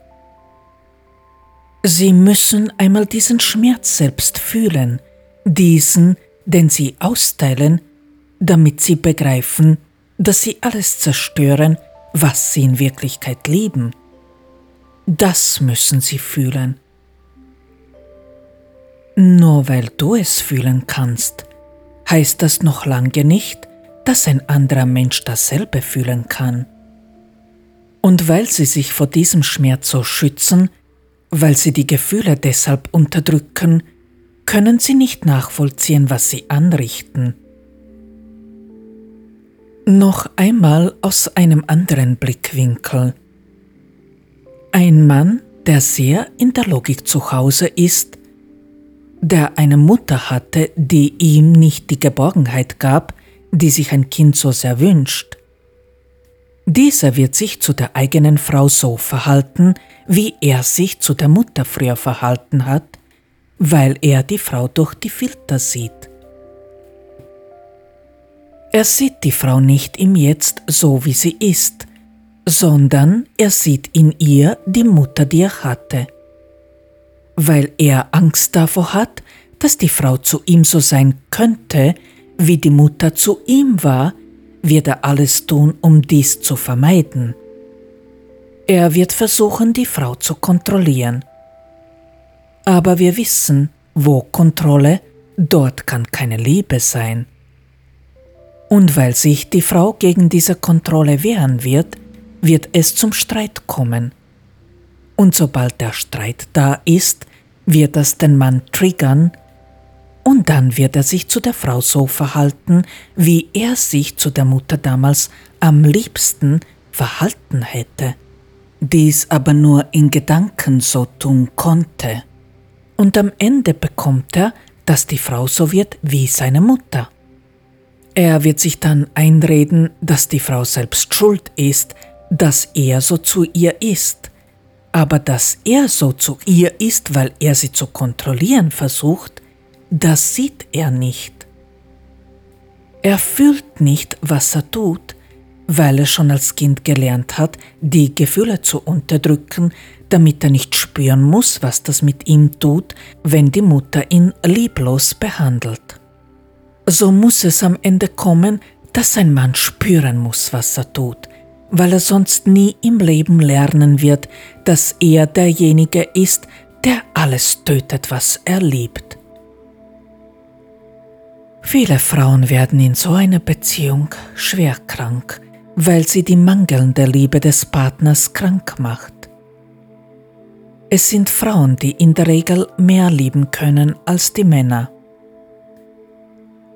Sie müssen einmal diesen Schmerz selbst fühlen, diesen, den sie austeilen, damit sie begreifen, dass sie alles zerstören, was sie in Wirklichkeit lieben. Das müssen sie fühlen. Nur weil du es fühlen kannst, heißt das noch lange nicht, dass ein anderer Mensch dasselbe fühlen kann. Und weil sie sich vor diesem Schmerz so schützen, weil sie die Gefühle deshalb unterdrücken, können sie nicht nachvollziehen, was sie anrichten. Noch einmal aus einem anderen Blickwinkel. Ein Mann, der sehr in der Logik zu Hause ist, der eine Mutter hatte, die ihm nicht die Geborgenheit gab, die sich ein Kind so sehr wünscht. Dieser wird sich zu der eigenen Frau so verhalten, wie er sich zu der Mutter früher verhalten hat, weil er die Frau durch die Filter sieht. Er sieht die Frau nicht im Jetzt so, wie sie ist, sondern er sieht in ihr die Mutter, die er hatte. Weil er Angst davor hat, dass die Frau zu ihm so sein könnte, wie die Mutter zu ihm war, wird er alles tun, um dies zu vermeiden. Er wird versuchen, die Frau zu kontrollieren aber wir wissen, wo Kontrolle, dort kann keine Liebe sein. Und weil sich die Frau gegen diese Kontrolle wehren wird, wird es zum Streit kommen. Und sobald der Streit da ist, wird das den Mann triggern, und dann wird er sich zu der Frau so verhalten, wie er sich zu der Mutter damals am liebsten verhalten hätte, dies aber nur in Gedanken so tun konnte und am Ende bekommt er, dass die Frau so wird wie seine Mutter. Er wird sich dann einreden, dass die Frau selbst schuld ist, dass er so zu ihr ist. Aber dass er so zu ihr ist, weil er sie zu kontrollieren versucht, das sieht er nicht. Er fühlt nicht, was er tut, weil er schon als Kind gelernt hat, die Gefühle zu unterdrücken, damit er nicht spüren muss, was das mit ihm tut, wenn die Mutter ihn lieblos behandelt. So muss es am Ende kommen, dass ein Mann spüren muss, was er tut, weil er sonst nie im Leben lernen wird, dass er derjenige ist, der alles tötet, was er liebt. Viele Frauen werden in so einer Beziehung schwer krank, weil sie die mangelnde Liebe des Partners krank macht. Es sind Frauen, die in der Regel mehr lieben können als die Männer.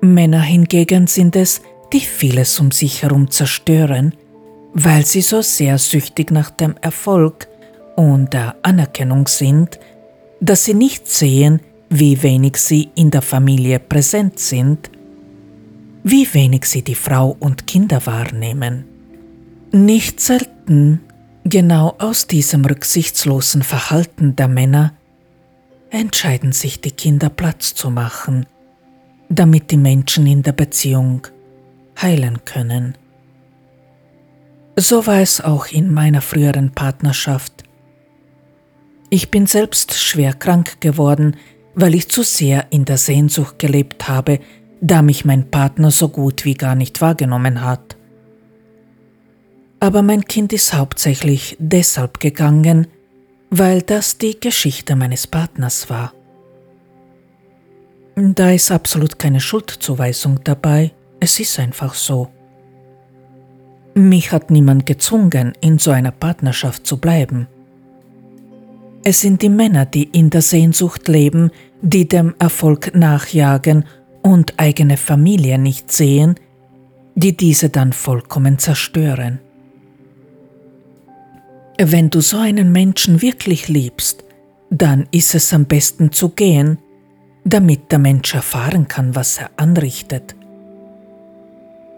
Männer hingegen sind es, die vieles um sich herum zerstören, weil sie so sehr süchtig nach dem Erfolg und der Anerkennung sind, dass sie nicht sehen, wie wenig sie in der Familie präsent sind, wie wenig sie die Frau und Kinder wahrnehmen. Nicht selten, genau aus diesem rücksichtslosen Verhalten der Männer, entscheiden sich die Kinder Platz zu machen, damit die Menschen in der Beziehung heilen können. So war es auch in meiner früheren Partnerschaft. Ich bin selbst schwer krank geworden, weil ich zu sehr in der Sehnsucht gelebt habe, da mich mein Partner so gut wie gar nicht wahrgenommen hat. Aber mein Kind ist hauptsächlich deshalb gegangen, weil das die Geschichte meines Partners war. Da ist absolut keine Schuldzuweisung dabei, es ist einfach so. Mich hat niemand gezwungen, in so einer Partnerschaft zu bleiben. Es sind die Männer, die in der Sehnsucht leben, die dem Erfolg nachjagen und eigene Familie nicht sehen, die diese dann vollkommen zerstören. Wenn du so einen Menschen wirklich liebst, dann ist es am besten zu gehen, damit der Mensch erfahren kann, was er anrichtet.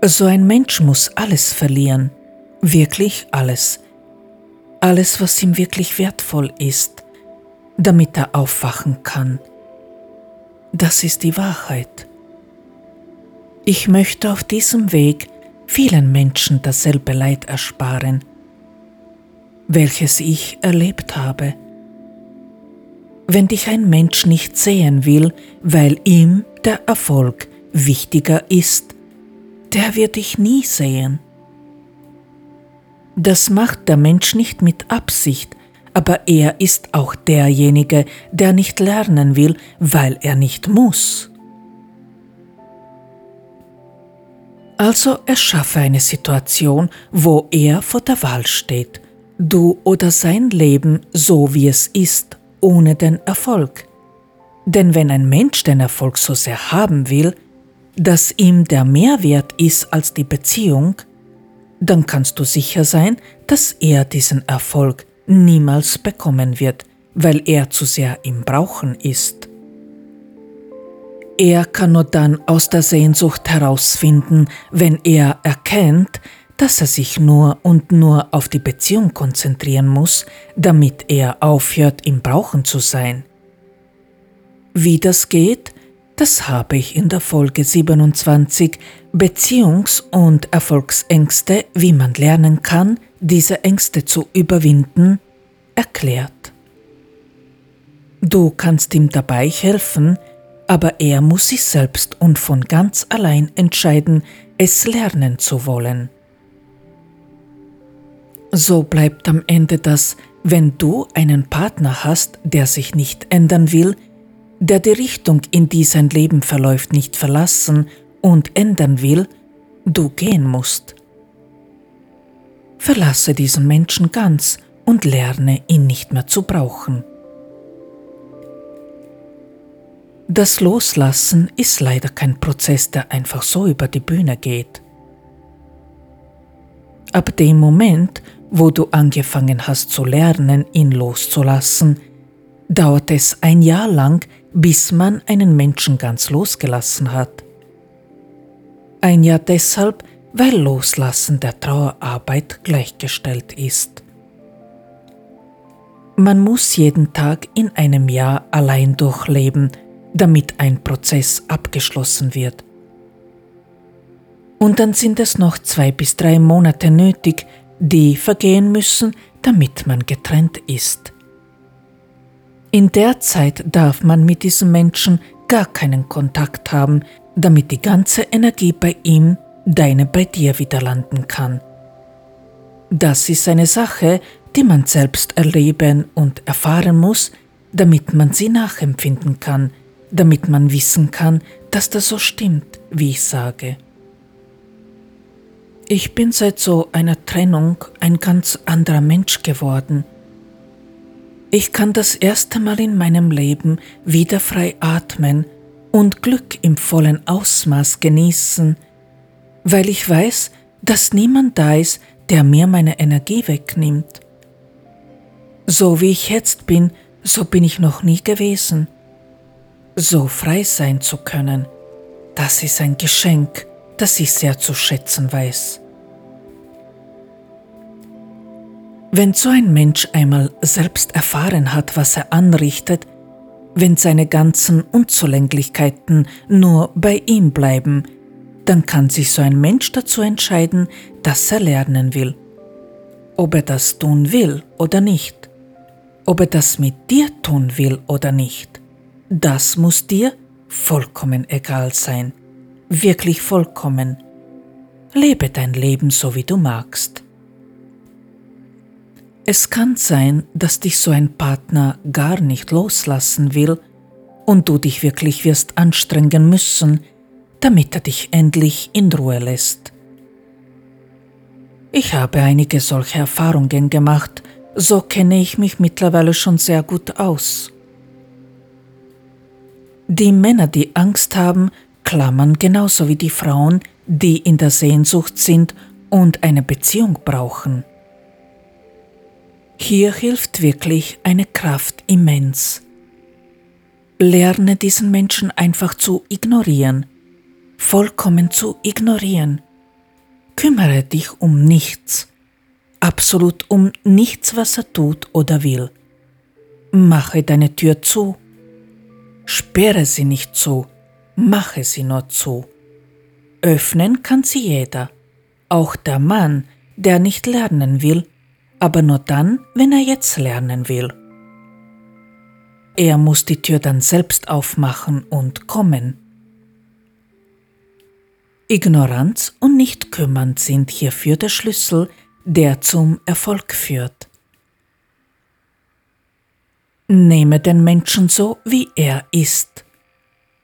So ein Mensch muss alles verlieren, wirklich alles, alles, was ihm wirklich wertvoll ist, damit er aufwachen kann. Das ist die Wahrheit. Ich möchte auf diesem Weg vielen Menschen dasselbe Leid ersparen, welches ich erlebt habe. Wenn dich ein Mensch nicht sehen will, weil ihm der Erfolg wichtiger ist, der wird dich nie sehen. Das macht der Mensch nicht mit Absicht, aber er ist auch derjenige, der nicht lernen will, weil er nicht muss. Also erschaffe eine Situation, wo er vor der Wahl steht du oder sein Leben so wie es ist, ohne den Erfolg. Denn wenn ein Mensch den Erfolg so sehr haben will, dass ihm der Mehrwert ist als die Beziehung, dann kannst du sicher sein, dass er diesen Erfolg niemals bekommen wird, weil er zu sehr im Brauchen ist. Er kann nur dann aus der Sehnsucht herausfinden, wenn er erkennt, dass er sich nur und nur auf die Beziehung konzentrieren muss, damit er aufhört, im Brauchen zu sein. Wie das geht, das habe ich in der Folge 27 Beziehungs- und Erfolgsängste, wie man lernen kann, diese Ängste zu überwinden, erklärt. Du kannst ihm dabei helfen, aber er muss sich selbst und von ganz allein entscheiden, es lernen zu wollen. So bleibt am Ende das, wenn du einen Partner hast, der sich nicht ändern will, der die Richtung, in die sein Leben verläuft, nicht verlassen und ändern will, du gehen musst. Verlasse diesen Menschen ganz und lerne ihn nicht mehr zu brauchen. Das Loslassen ist leider kein Prozess, der einfach so über die Bühne geht. Ab dem Moment, wo du angefangen hast zu lernen, ihn loszulassen, dauert es ein Jahr lang, bis man einen Menschen ganz losgelassen hat. Ein Jahr deshalb, weil Loslassen der Trauerarbeit gleichgestellt ist. Man muss jeden Tag in einem Jahr allein durchleben, damit ein Prozess abgeschlossen wird. Und dann sind es noch zwei bis drei Monate nötig, die vergehen müssen, damit man getrennt ist. In der Zeit darf man mit diesem Menschen gar keinen Kontakt haben, damit die ganze Energie bei ihm, deine bei dir wieder landen kann. Das ist eine Sache, die man selbst erleben und erfahren muss, damit man sie nachempfinden kann, damit man wissen kann, dass das so stimmt, wie ich sage. Ich bin seit so einer Trennung ein ganz anderer Mensch geworden. Ich kann das erste Mal in meinem Leben wieder frei atmen und Glück im vollen Ausmaß genießen, weil ich weiß, dass niemand da ist, der mir meine Energie wegnimmt. So wie ich jetzt bin, so bin ich noch nie gewesen. So frei sein zu können, das ist ein Geschenk, das ich sehr zu schätzen weiß. Wenn so ein Mensch einmal selbst erfahren hat, was er anrichtet, wenn seine ganzen Unzulänglichkeiten nur bei ihm bleiben, dann kann sich so ein Mensch dazu entscheiden, dass er lernen will. Ob er das tun will oder nicht. Ob er das mit dir tun will oder nicht. Das muss dir vollkommen egal sein. Wirklich vollkommen. Lebe dein Leben so, wie du magst. Es kann sein, dass dich so ein Partner gar nicht loslassen will und du dich wirklich wirst anstrengen müssen, damit er dich endlich in Ruhe lässt. Ich habe einige solche Erfahrungen gemacht, so kenne ich mich mittlerweile schon sehr gut aus. Die Männer, die Angst haben, klammern genauso wie die Frauen, die in der Sehnsucht sind und eine Beziehung brauchen. Hier hilft wirklich eine Kraft immens. Lerne diesen Menschen einfach zu ignorieren, vollkommen zu ignorieren. Kümmere dich um nichts, absolut um nichts, was er tut oder will. Mache deine Tür zu. Sperre sie nicht zu, mache sie nur zu. Öffnen kann sie jeder, auch der Mann, der nicht lernen will, aber nur dann, wenn er jetzt lernen will. Er muss die Tür dann selbst aufmachen und kommen. Ignoranz und Nichtkümmern sind hierfür der Schlüssel, der zum Erfolg führt. Nehme den Menschen so, wie er ist.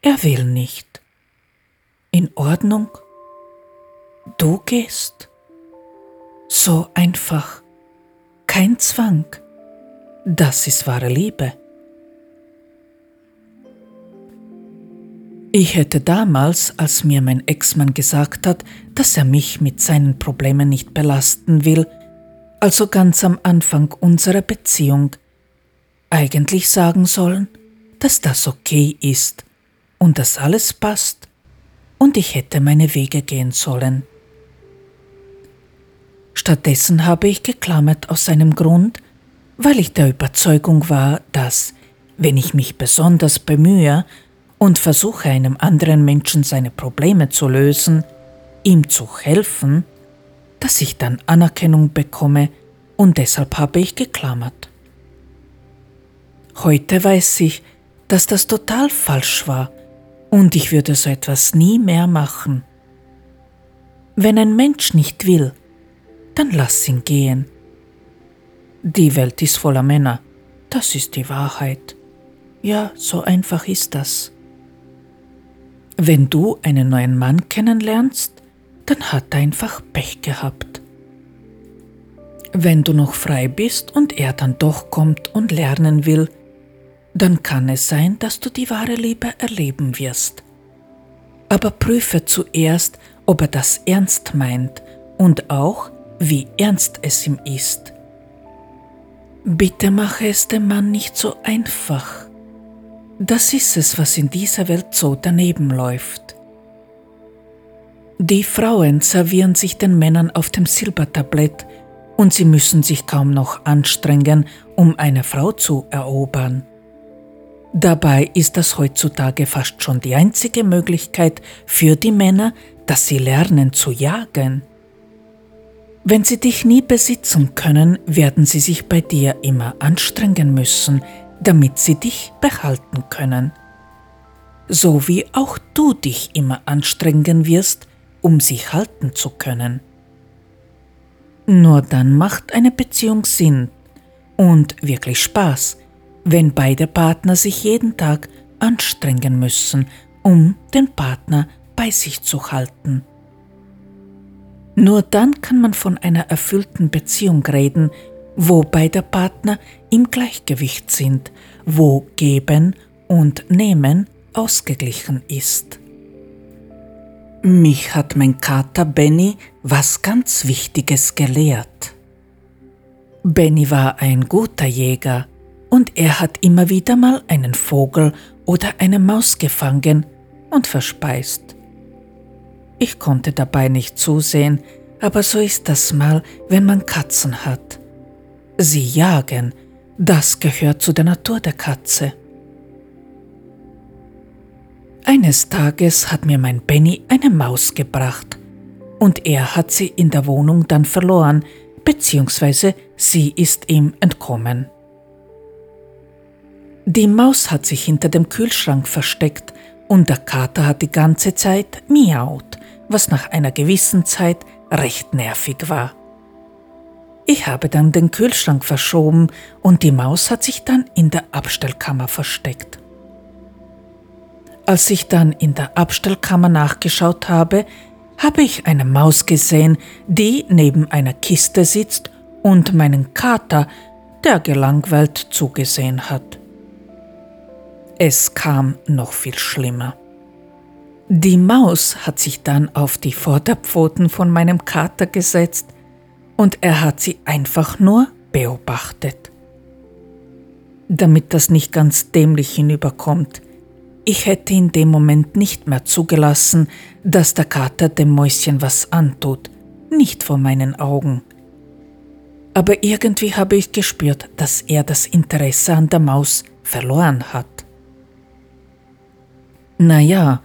Er will nicht. In Ordnung? Du gehst? So einfach kein Zwang. Das ist wahre Liebe. Ich hätte damals, als mir mein Ex-Mann gesagt hat, dass er mich mit seinen Problemen nicht belasten will, also ganz am Anfang unserer Beziehung, eigentlich sagen sollen, dass das okay ist und dass alles passt und ich hätte meine Wege gehen sollen. Stattdessen habe ich geklammert aus einem Grund, weil ich der Überzeugung war, dass, wenn ich mich besonders bemühe und versuche einem anderen Menschen seine Probleme zu lösen, ihm zu helfen, dass ich dann Anerkennung bekomme und deshalb habe ich geklammert. Heute weiß ich, dass das total falsch war und ich würde so etwas nie mehr machen. Wenn ein Mensch nicht will, dann lass ihn gehen. Die Welt ist voller Männer, das ist die Wahrheit. Ja, so einfach ist das. Wenn du einen neuen Mann kennenlernst, dann hat er einfach Pech gehabt. Wenn du noch frei bist und er dann doch kommt und lernen will, dann kann es sein, dass du die wahre Liebe erleben wirst. Aber prüfe zuerst, ob er das ernst meint und auch, wie ernst es ihm ist. Bitte mache es dem Mann nicht so einfach. Das ist es, was in dieser Welt so daneben läuft. Die Frauen servieren sich den Männern auf dem Silbertablett und sie müssen sich kaum noch anstrengen, um eine Frau zu erobern. Dabei ist das heutzutage fast schon die einzige Möglichkeit für die Männer, dass sie lernen zu jagen. Wenn sie dich nie besitzen können, werden sie sich bei dir immer anstrengen müssen, damit sie dich behalten können. So wie auch du dich immer anstrengen wirst, um sie halten zu können. Nur dann macht eine Beziehung Sinn und wirklich Spaß, wenn beide Partner sich jeden Tag anstrengen müssen, um den Partner bei sich zu halten. Nur dann kann man von einer erfüllten Beziehung reden, wo beide Partner im Gleichgewicht sind, wo Geben und Nehmen ausgeglichen ist. Mich hat mein Kater Benny was ganz Wichtiges gelehrt. Benny war ein guter Jäger und er hat immer wieder mal einen Vogel oder eine Maus gefangen und verspeist. Ich konnte dabei nicht zusehen, aber so ist das mal, wenn man Katzen hat. Sie jagen, das gehört zu der Natur der Katze. Eines Tages hat mir mein Benny eine Maus gebracht und er hat sie in der Wohnung dann verloren, beziehungsweise sie ist ihm entkommen. Die Maus hat sich hinter dem Kühlschrank versteckt und der Kater hat die ganze Zeit miaut, was nach einer gewissen Zeit recht nervig war. Ich habe dann den Kühlschrank verschoben und die Maus hat sich dann in der Abstellkammer versteckt. Als ich dann in der Abstellkammer nachgeschaut habe, habe ich eine Maus gesehen, die neben einer Kiste sitzt und meinen Kater, der gelangweilt zugesehen hat. Es kam noch viel schlimmer. Die Maus hat sich dann auf die Vorderpfoten von meinem Kater gesetzt und er hat sie einfach nur beobachtet. Damit das nicht ganz dämlich hinüberkommt, ich hätte in dem Moment nicht mehr zugelassen, dass der Kater dem Mäuschen was antut, nicht vor meinen Augen. Aber irgendwie habe ich gespürt, dass er das Interesse an der Maus verloren hat. Naja,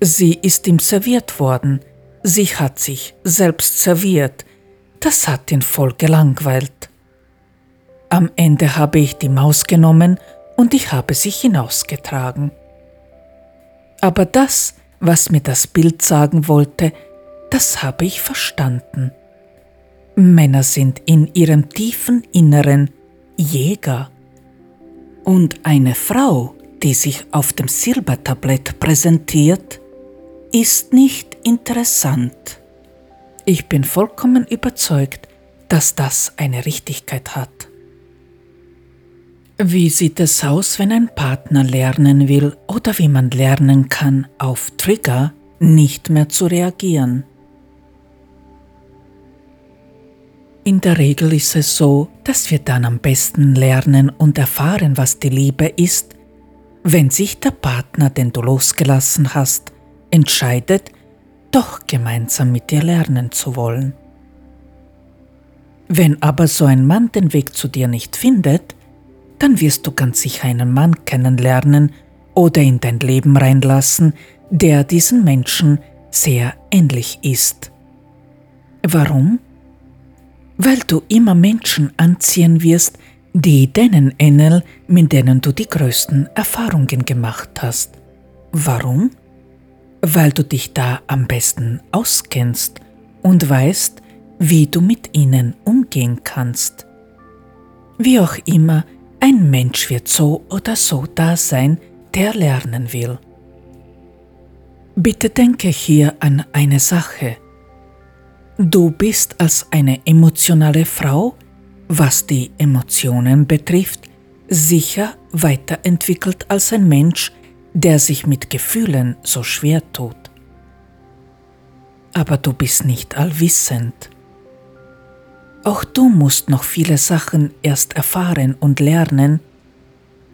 sie ist ihm serviert worden, sie hat sich selbst serviert, das hat ihn voll gelangweilt. Am Ende habe ich die Maus genommen und ich habe sie hinausgetragen. Aber das, was mir das Bild sagen wollte, das habe ich verstanden. Männer sind in ihrem tiefen Inneren Jäger. Und eine Frau, die sich auf dem Silbertablett präsentiert, ist nicht interessant. Ich bin vollkommen überzeugt, dass das eine Richtigkeit hat. Wie sieht es aus, wenn ein Partner lernen will oder wie man lernen kann, auf Trigger nicht mehr zu reagieren? In der Regel ist es so, dass wir dann am besten lernen und erfahren, was die Liebe ist, wenn sich der Partner, den du losgelassen hast, entscheidet, doch gemeinsam mit dir lernen zu wollen. Wenn aber so ein Mann den Weg zu dir nicht findet, dann wirst du ganz sicher einen Mann kennenlernen oder in dein Leben reinlassen, der diesen Menschen sehr ähnlich ist. Warum? Weil du immer Menschen anziehen wirst, die denen ähneln, mit denen du die größten Erfahrungen gemacht hast. Warum? weil du dich da am besten auskennst und weißt, wie du mit ihnen umgehen kannst. Wie auch immer, ein Mensch wird so oder so da sein, der lernen will. Bitte denke hier an eine Sache. Du bist als eine emotionale Frau, was die Emotionen betrifft, sicher weiterentwickelt als ein Mensch, der sich mit Gefühlen so schwer tut. Aber du bist nicht allwissend. Auch du musst noch viele Sachen erst erfahren und lernen,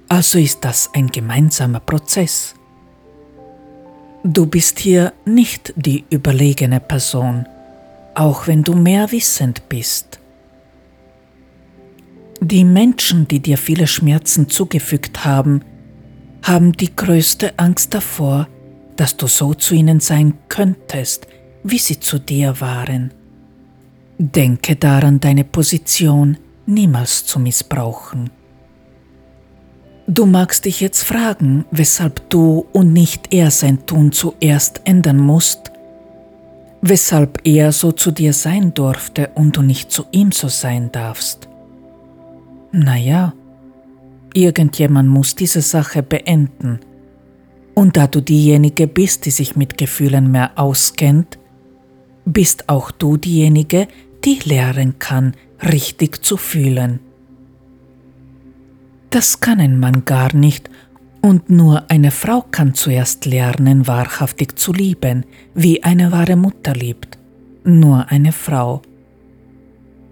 also ist das ein gemeinsamer Prozess. Du bist hier nicht die überlegene Person, auch wenn du mehr wissend bist. Die Menschen, die dir viele Schmerzen zugefügt haben, haben die größte Angst davor, dass du so zu ihnen sein könntest, wie sie zu dir waren. Denke daran, deine Position niemals zu missbrauchen. Du magst dich jetzt fragen, weshalb du und nicht er sein Tun zuerst ändern musst, weshalb er so zu dir sein durfte und du nicht zu ihm so sein darfst. Naja, Irgendjemand muss diese Sache beenden. Und da du diejenige bist, die sich mit Gefühlen mehr auskennt, bist auch du diejenige, die lernen kann, richtig zu fühlen. Das kann ein Mann gar nicht, und nur eine Frau kann zuerst lernen, wahrhaftig zu lieben, wie eine wahre Mutter liebt. nur eine Frau.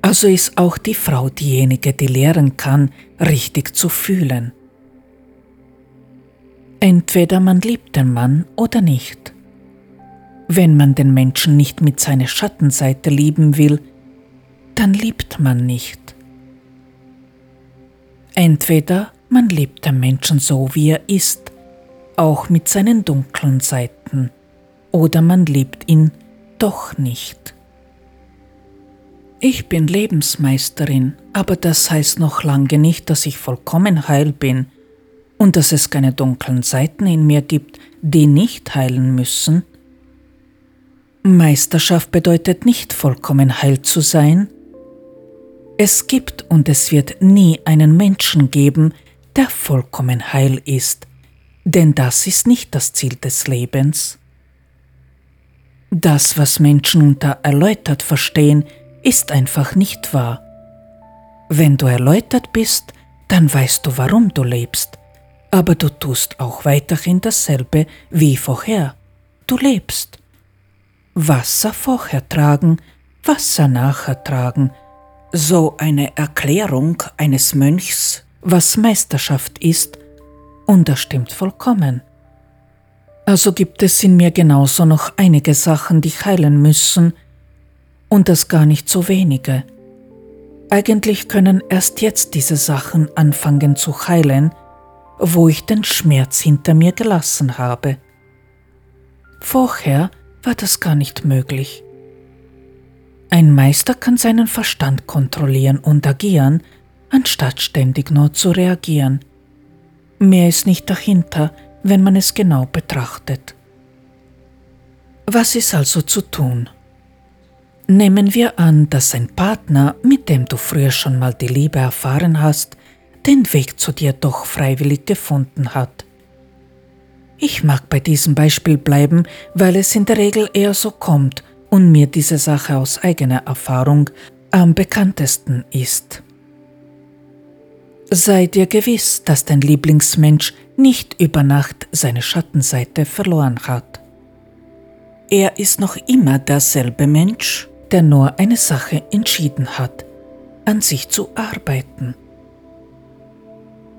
Also ist auch die Frau diejenige, die lehren kann, richtig zu fühlen. Entweder man liebt den Mann oder nicht. Wenn man den Menschen nicht mit seiner Schattenseite lieben will, dann liebt man nicht. Entweder man liebt den Menschen so, wie er ist, auch mit seinen dunklen Seiten, oder man liebt ihn doch nicht. Ich bin Lebensmeisterin, aber das heißt noch lange nicht, dass ich vollkommen heil bin und dass es keine dunklen Seiten in mir gibt, die nicht heilen müssen. Meisterschaft bedeutet nicht vollkommen heil zu sein. Es gibt und es wird nie einen Menschen geben, der vollkommen heil ist, denn das ist nicht das Ziel des Lebens. Das, was Menschen unter erläutert verstehen, ist einfach nicht wahr. Wenn du erläutert bist, dann weißt du, warum du lebst, aber du tust auch weiterhin dasselbe wie vorher. Du lebst. Wasser vorher tragen, Wasser nachher tragen, so eine Erklärung eines Mönchs, was Meisterschaft ist, und das stimmt vollkommen. Also gibt es in mir genauso noch einige Sachen, die heilen müssen, und das gar nicht so wenige. Eigentlich können erst jetzt diese Sachen anfangen zu heilen, wo ich den Schmerz hinter mir gelassen habe. Vorher war das gar nicht möglich. Ein Meister kann seinen Verstand kontrollieren und agieren, anstatt ständig nur zu reagieren. Mehr ist nicht dahinter, wenn man es genau betrachtet. Was ist also zu tun? Nehmen wir an, dass ein Partner, mit dem du früher schon mal die Liebe erfahren hast, den Weg zu dir doch freiwillig gefunden hat. Ich mag bei diesem Beispiel bleiben, weil es in der Regel eher so kommt und mir diese Sache aus eigener Erfahrung am bekanntesten ist. Sei dir gewiss, dass dein Lieblingsmensch nicht über Nacht seine Schattenseite verloren hat. Er ist noch immer derselbe Mensch, der nur eine Sache entschieden hat, an sich zu arbeiten.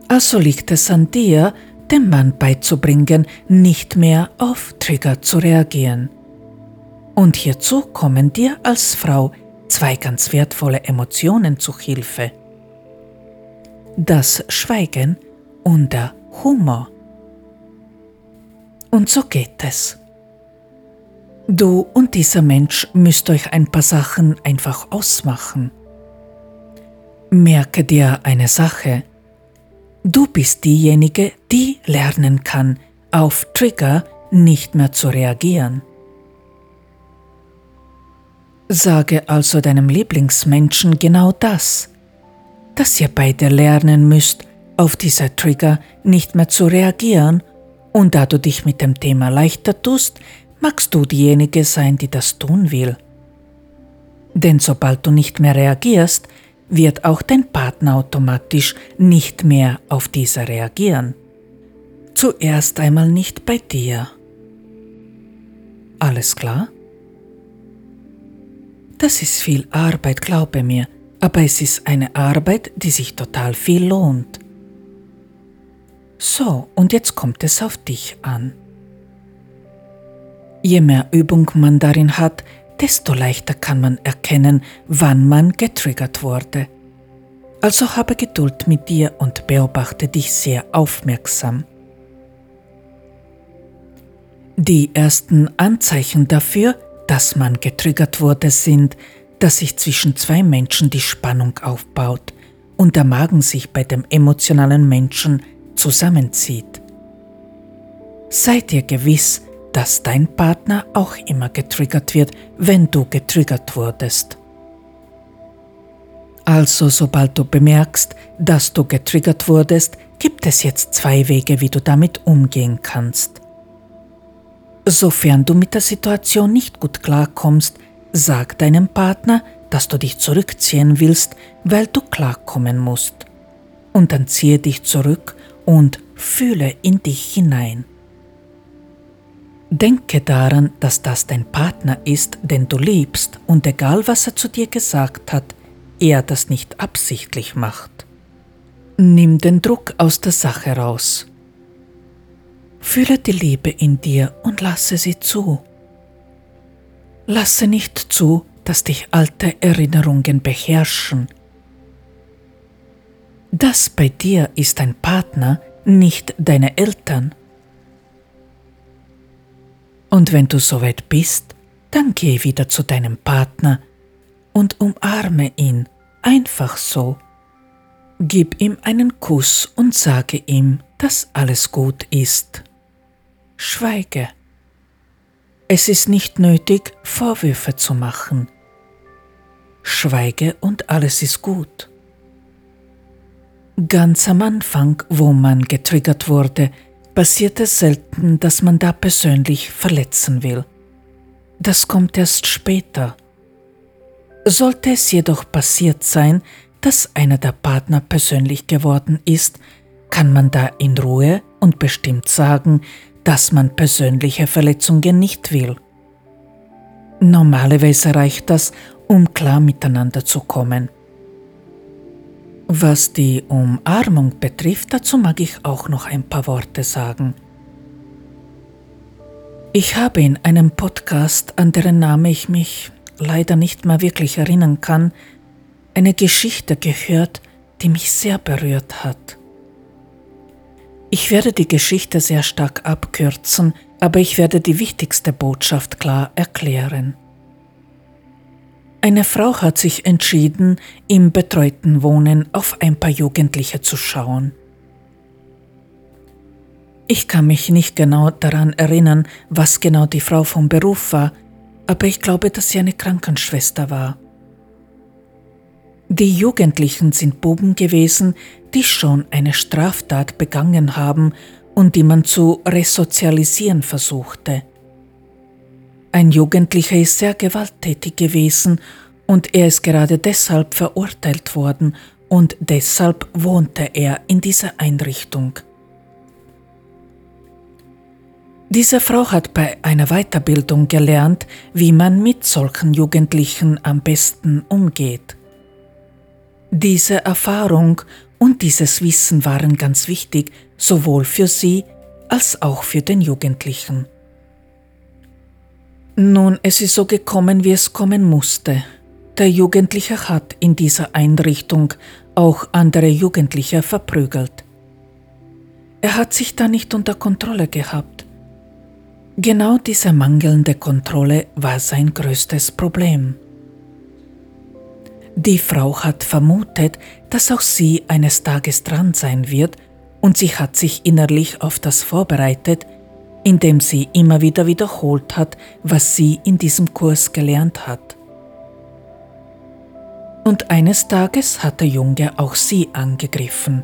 Also liegt es an dir, dem Mann beizubringen, nicht mehr auf Trigger zu reagieren. Und hierzu kommen dir als Frau zwei ganz wertvolle Emotionen zu Hilfe. Das Schweigen und der Humor. Und so geht es. Du und dieser Mensch müsst euch ein paar Sachen einfach ausmachen. Merke dir eine Sache. Du bist diejenige, die lernen kann, auf Trigger nicht mehr zu reagieren. Sage also deinem Lieblingsmenschen genau das, dass ihr beide lernen müsst, auf diese Trigger nicht mehr zu reagieren und da du dich mit dem Thema leichter tust, magst du diejenige sein, die das tun will. Denn sobald du nicht mehr reagierst, wird auch dein Partner automatisch nicht mehr auf diese reagieren. Zuerst einmal nicht bei dir. Alles klar? Das ist viel Arbeit, glaube mir, aber es ist eine Arbeit, die sich total viel lohnt. So, und jetzt kommt es auf dich an. Je mehr Übung man darin hat, desto leichter kann man erkennen, wann man getriggert wurde. Also habe Geduld mit dir und beobachte dich sehr aufmerksam. Die ersten Anzeichen dafür, dass man getriggert wurde, sind, dass sich zwischen zwei Menschen die Spannung aufbaut und der Magen sich bei dem emotionalen Menschen zusammenzieht. Sei dir gewiss, dass dein Partner auch immer getriggert wird, wenn du getriggert wurdest. Also sobald du bemerkst, dass du getriggert wurdest, gibt es jetzt zwei Wege, wie du damit umgehen kannst. Sofern du mit der Situation nicht gut klarkommst, sag deinem Partner, dass du dich zurückziehen willst, weil du klarkommen musst. Und dann ziehe dich zurück und fühle in dich hinein. Denke daran, dass das dein Partner ist, den du liebst, und egal was er zu dir gesagt hat, er das nicht absichtlich macht. Nimm den Druck aus der Sache raus. Fühle die Liebe in dir und lasse sie zu. Lasse nicht zu, dass dich alte Erinnerungen beherrschen. Das bei dir ist dein Partner, nicht deine Eltern. Und wenn du soweit bist, dann geh wieder zu deinem Partner und umarme ihn einfach so. Gib ihm einen Kuss und sage ihm, dass alles gut ist. Schweige. Es ist nicht nötig, Vorwürfe zu machen. Schweige und alles ist gut. Ganz am Anfang, wo man getriggert wurde, passiert es selten, dass man da persönlich verletzen will. Das kommt erst später. Sollte es jedoch passiert sein, dass einer der Partner persönlich geworden ist, kann man da in Ruhe und bestimmt sagen, dass man persönliche Verletzungen nicht will. Normalerweise reicht das, um klar miteinander zu kommen. Was die Umarmung betrifft, dazu mag ich auch noch ein paar Worte sagen. Ich habe in einem Podcast, an deren Name ich mich leider nicht mehr wirklich erinnern kann, eine Geschichte gehört, die mich sehr berührt hat. Ich werde die Geschichte sehr stark abkürzen, aber ich werde die wichtigste Botschaft klar erklären. Eine Frau hat sich entschieden, im betreuten Wohnen auf ein paar Jugendliche zu schauen. Ich kann mich nicht genau daran erinnern, was genau die Frau vom Beruf war, aber ich glaube, dass sie eine Krankenschwester war. Die Jugendlichen sind Buben gewesen, die schon eine Straftat begangen haben und die man zu resozialisieren versuchte. Ein Jugendlicher ist sehr gewalttätig gewesen und er ist gerade deshalb verurteilt worden und deshalb wohnte er in dieser Einrichtung. Diese Frau hat bei einer Weiterbildung gelernt, wie man mit solchen Jugendlichen am besten umgeht. Diese Erfahrung und dieses Wissen waren ganz wichtig, sowohl für sie als auch für den Jugendlichen. Nun, es ist so gekommen, wie es kommen musste. Der Jugendliche hat in dieser Einrichtung auch andere Jugendliche verprügelt. Er hat sich da nicht unter Kontrolle gehabt. Genau diese mangelnde Kontrolle war sein größtes Problem. Die Frau hat vermutet, dass auch sie eines Tages dran sein wird und sie hat sich innerlich auf das vorbereitet, indem sie immer wieder wiederholt hat, was sie in diesem Kurs gelernt hat. Und eines Tages hat der Junge auch sie angegriffen.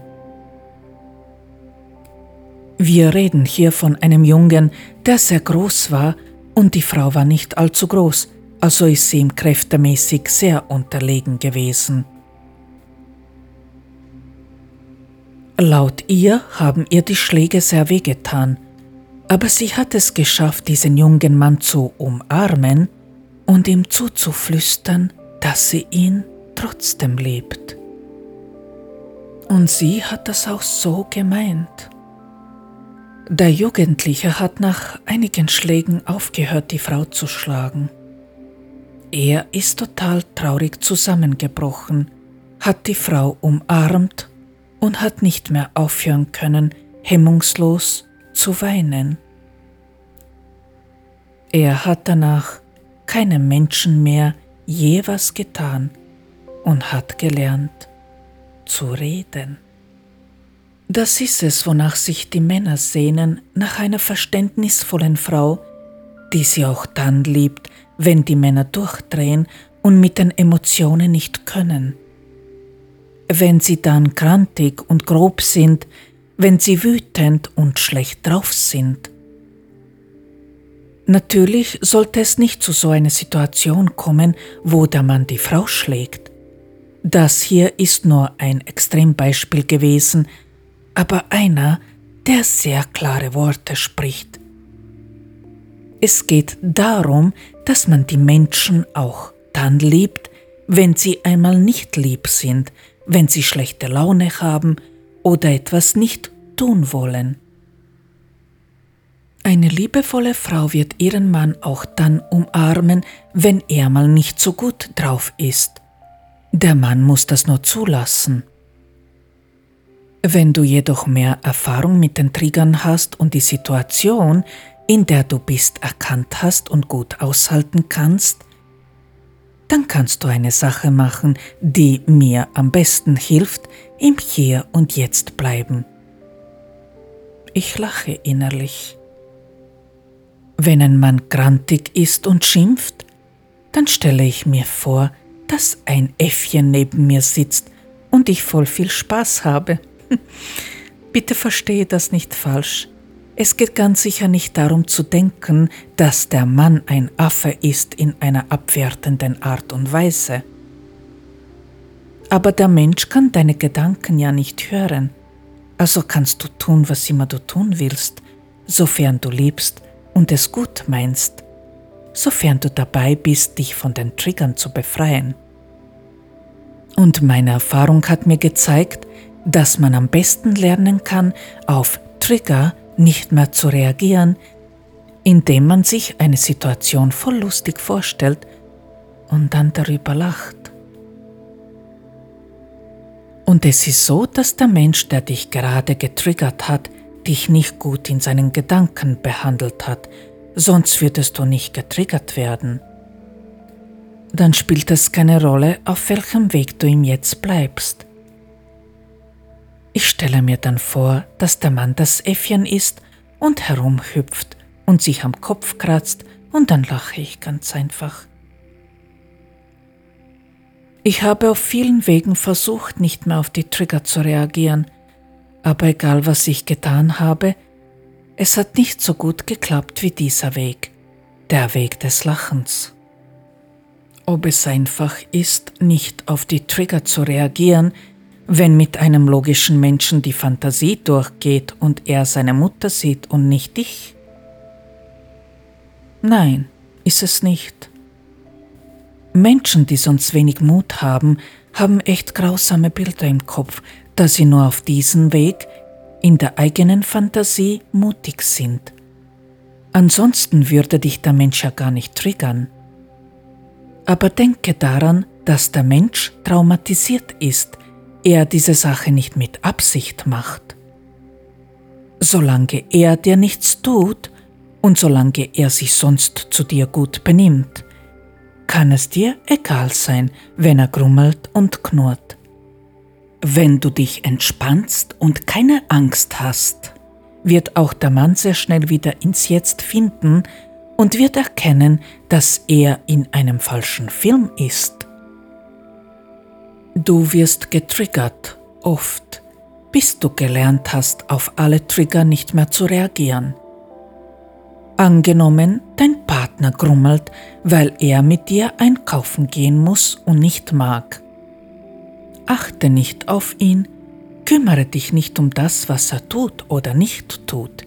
Wir reden hier von einem Jungen, der sehr groß war und die Frau war nicht allzu groß, also ist sie ihm kräftemäßig sehr unterlegen gewesen. Laut ihr haben ihr die Schläge sehr wehgetan aber sie hat es geschafft, diesen jungen Mann zu umarmen und ihm zuzuflüstern, dass sie ihn trotzdem liebt. Und sie hat das auch so gemeint. Der Jugendliche hat nach einigen Schlägen aufgehört, die Frau zu schlagen. Er ist total traurig zusammengebrochen, hat die Frau umarmt und hat nicht mehr aufhören können, hemmungslos zu weinen. Er hat danach keinem Menschen mehr je was getan und hat gelernt zu reden. Das ist es, wonach sich die Männer sehnen, nach einer verständnisvollen Frau, die sie auch dann liebt, wenn die Männer durchdrehen und mit den Emotionen nicht können. Wenn sie dann grantig und grob sind, wenn sie wütend und schlecht drauf sind. Natürlich sollte es nicht zu so einer Situation kommen, wo der Mann die Frau schlägt. Das hier ist nur ein Extrembeispiel gewesen, aber einer, der sehr klare Worte spricht. Es geht darum, dass man die Menschen auch dann liebt, wenn sie einmal nicht lieb sind, wenn sie schlechte Laune haben oder etwas nicht tun wollen. Eine liebevolle Frau wird ihren Mann auch dann umarmen, wenn er mal nicht so gut drauf ist. Der Mann muss das nur zulassen. Wenn du jedoch mehr Erfahrung mit den Triggern hast und die Situation, in der du bist, erkannt hast und gut aushalten kannst, dann kannst du eine Sache machen, die mir am besten hilft, im Hier und Jetzt bleiben. Ich lache innerlich. Wenn ein Mann grantig ist und schimpft, dann stelle ich mir vor, dass ein Äffchen neben mir sitzt und ich voll viel Spaß habe. Bitte verstehe das nicht falsch. Es geht ganz sicher nicht darum zu denken, dass der Mann ein Affe ist in einer abwertenden Art und Weise. Aber der Mensch kann deine Gedanken ja nicht hören. Also kannst du tun, was immer du tun willst, sofern du liebst und es gut meinst, sofern du dabei bist, dich von den Triggern zu befreien. Und meine Erfahrung hat mir gezeigt, dass man am besten lernen kann, auf Trigger nicht mehr zu reagieren, indem man sich eine Situation voll lustig vorstellt und dann darüber lacht. Und es ist so, dass der Mensch, der dich gerade getriggert hat, dich nicht gut in seinen Gedanken behandelt hat, sonst würdest du nicht getriggert werden. Dann spielt es keine Rolle, auf welchem Weg du ihm jetzt bleibst. Ich stelle mir dann vor, dass der Mann das Äffchen ist und herumhüpft und sich am Kopf kratzt und dann lache ich ganz einfach. Ich habe auf vielen Wegen versucht, nicht mehr auf die Trigger zu reagieren, aber egal was ich getan habe, es hat nicht so gut geklappt wie dieser Weg, der Weg des Lachens. Ob es einfach ist, nicht auf die Trigger zu reagieren, wenn mit einem logischen Menschen die Fantasie durchgeht und er seine Mutter sieht und nicht dich? Nein, ist es nicht. Menschen, die sonst wenig Mut haben, haben echt grausame Bilder im Kopf, da sie nur auf diesem Weg in der eigenen Fantasie mutig sind. Ansonsten würde dich der Mensch ja gar nicht triggern. Aber denke daran, dass der Mensch traumatisiert ist, er diese Sache nicht mit Absicht macht. Solange er dir nichts tut und solange er sich sonst zu dir gut benimmt, kann es dir egal sein, wenn er grummelt und knurrt. Wenn du dich entspannst und keine Angst hast, wird auch der Mann sehr schnell wieder ins Jetzt finden und wird erkennen, dass er in einem falschen Film ist. Du wirst getriggert, oft, bis du gelernt hast, auf alle Trigger nicht mehr zu reagieren. Angenommen, dein Partner grummelt, weil er mit dir einkaufen gehen muss und nicht mag achte nicht auf ihn, kümmere dich nicht um das, was er tut oder nicht tut.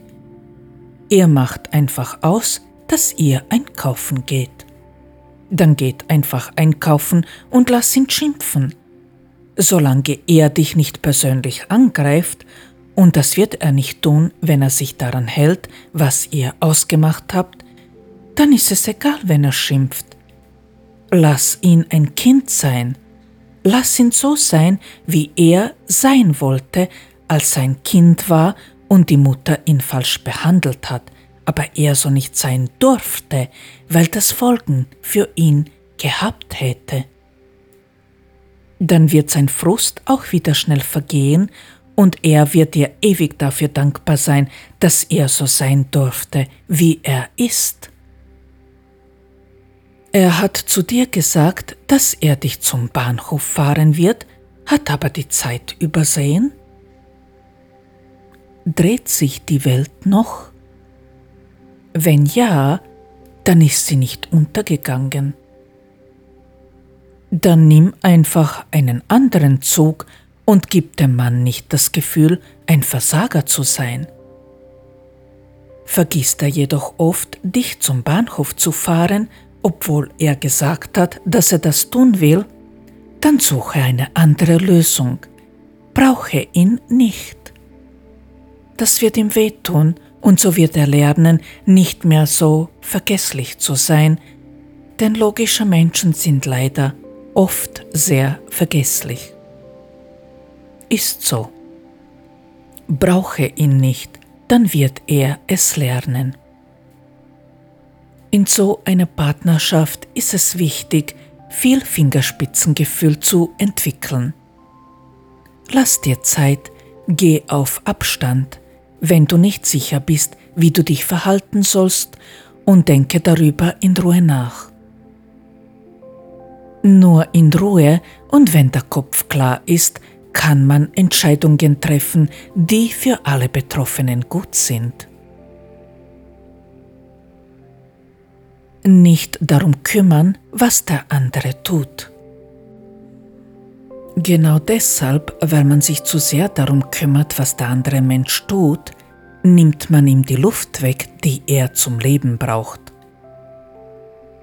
Er macht einfach aus, dass ihr einkaufen geht. Dann geht einfach einkaufen und lass ihn schimpfen. Solange er dich nicht persönlich angreift, und das wird er nicht tun, wenn er sich daran hält, was ihr ausgemacht habt, dann ist es egal, wenn er schimpft. Lass ihn ein Kind sein, Lass ihn so sein, wie er sein wollte, als sein Kind war und die Mutter ihn falsch behandelt hat, aber er so nicht sein durfte, weil das Folgen für ihn gehabt hätte. Dann wird sein Frust auch wieder schnell vergehen und er wird dir ewig dafür dankbar sein, dass er so sein durfte, wie er ist. Er hat zu dir gesagt, dass er dich zum Bahnhof fahren wird, hat aber die Zeit übersehen? Dreht sich die Welt noch? Wenn ja, dann ist sie nicht untergegangen. Dann nimm einfach einen anderen Zug und gib dem Mann nicht das Gefühl, ein Versager zu sein. vergisst er jedoch oft, dich zum Bahnhof zu fahren, obwohl er gesagt hat, dass er das tun will, dann suche eine andere Lösung. Brauche ihn nicht. Das wird ihm wehtun und so wird er lernen, nicht mehr so vergesslich zu sein, denn logische Menschen sind leider oft sehr vergesslich. Ist so. Brauche ihn nicht, dann wird er es lernen. In so einer Partnerschaft ist es wichtig, viel Fingerspitzengefühl zu entwickeln. Lass dir Zeit, geh auf Abstand, wenn du nicht sicher bist, wie du dich verhalten sollst, und denke darüber in Ruhe nach. Nur in Ruhe und wenn der Kopf klar ist, kann man Entscheidungen treffen, die für alle Betroffenen gut sind. Nicht darum kümmern, was der andere tut. Genau deshalb, weil man sich zu sehr darum kümmert, was der andere Mensch tut, nimmt man ihm die Luft weg, die er zum Leben braucht.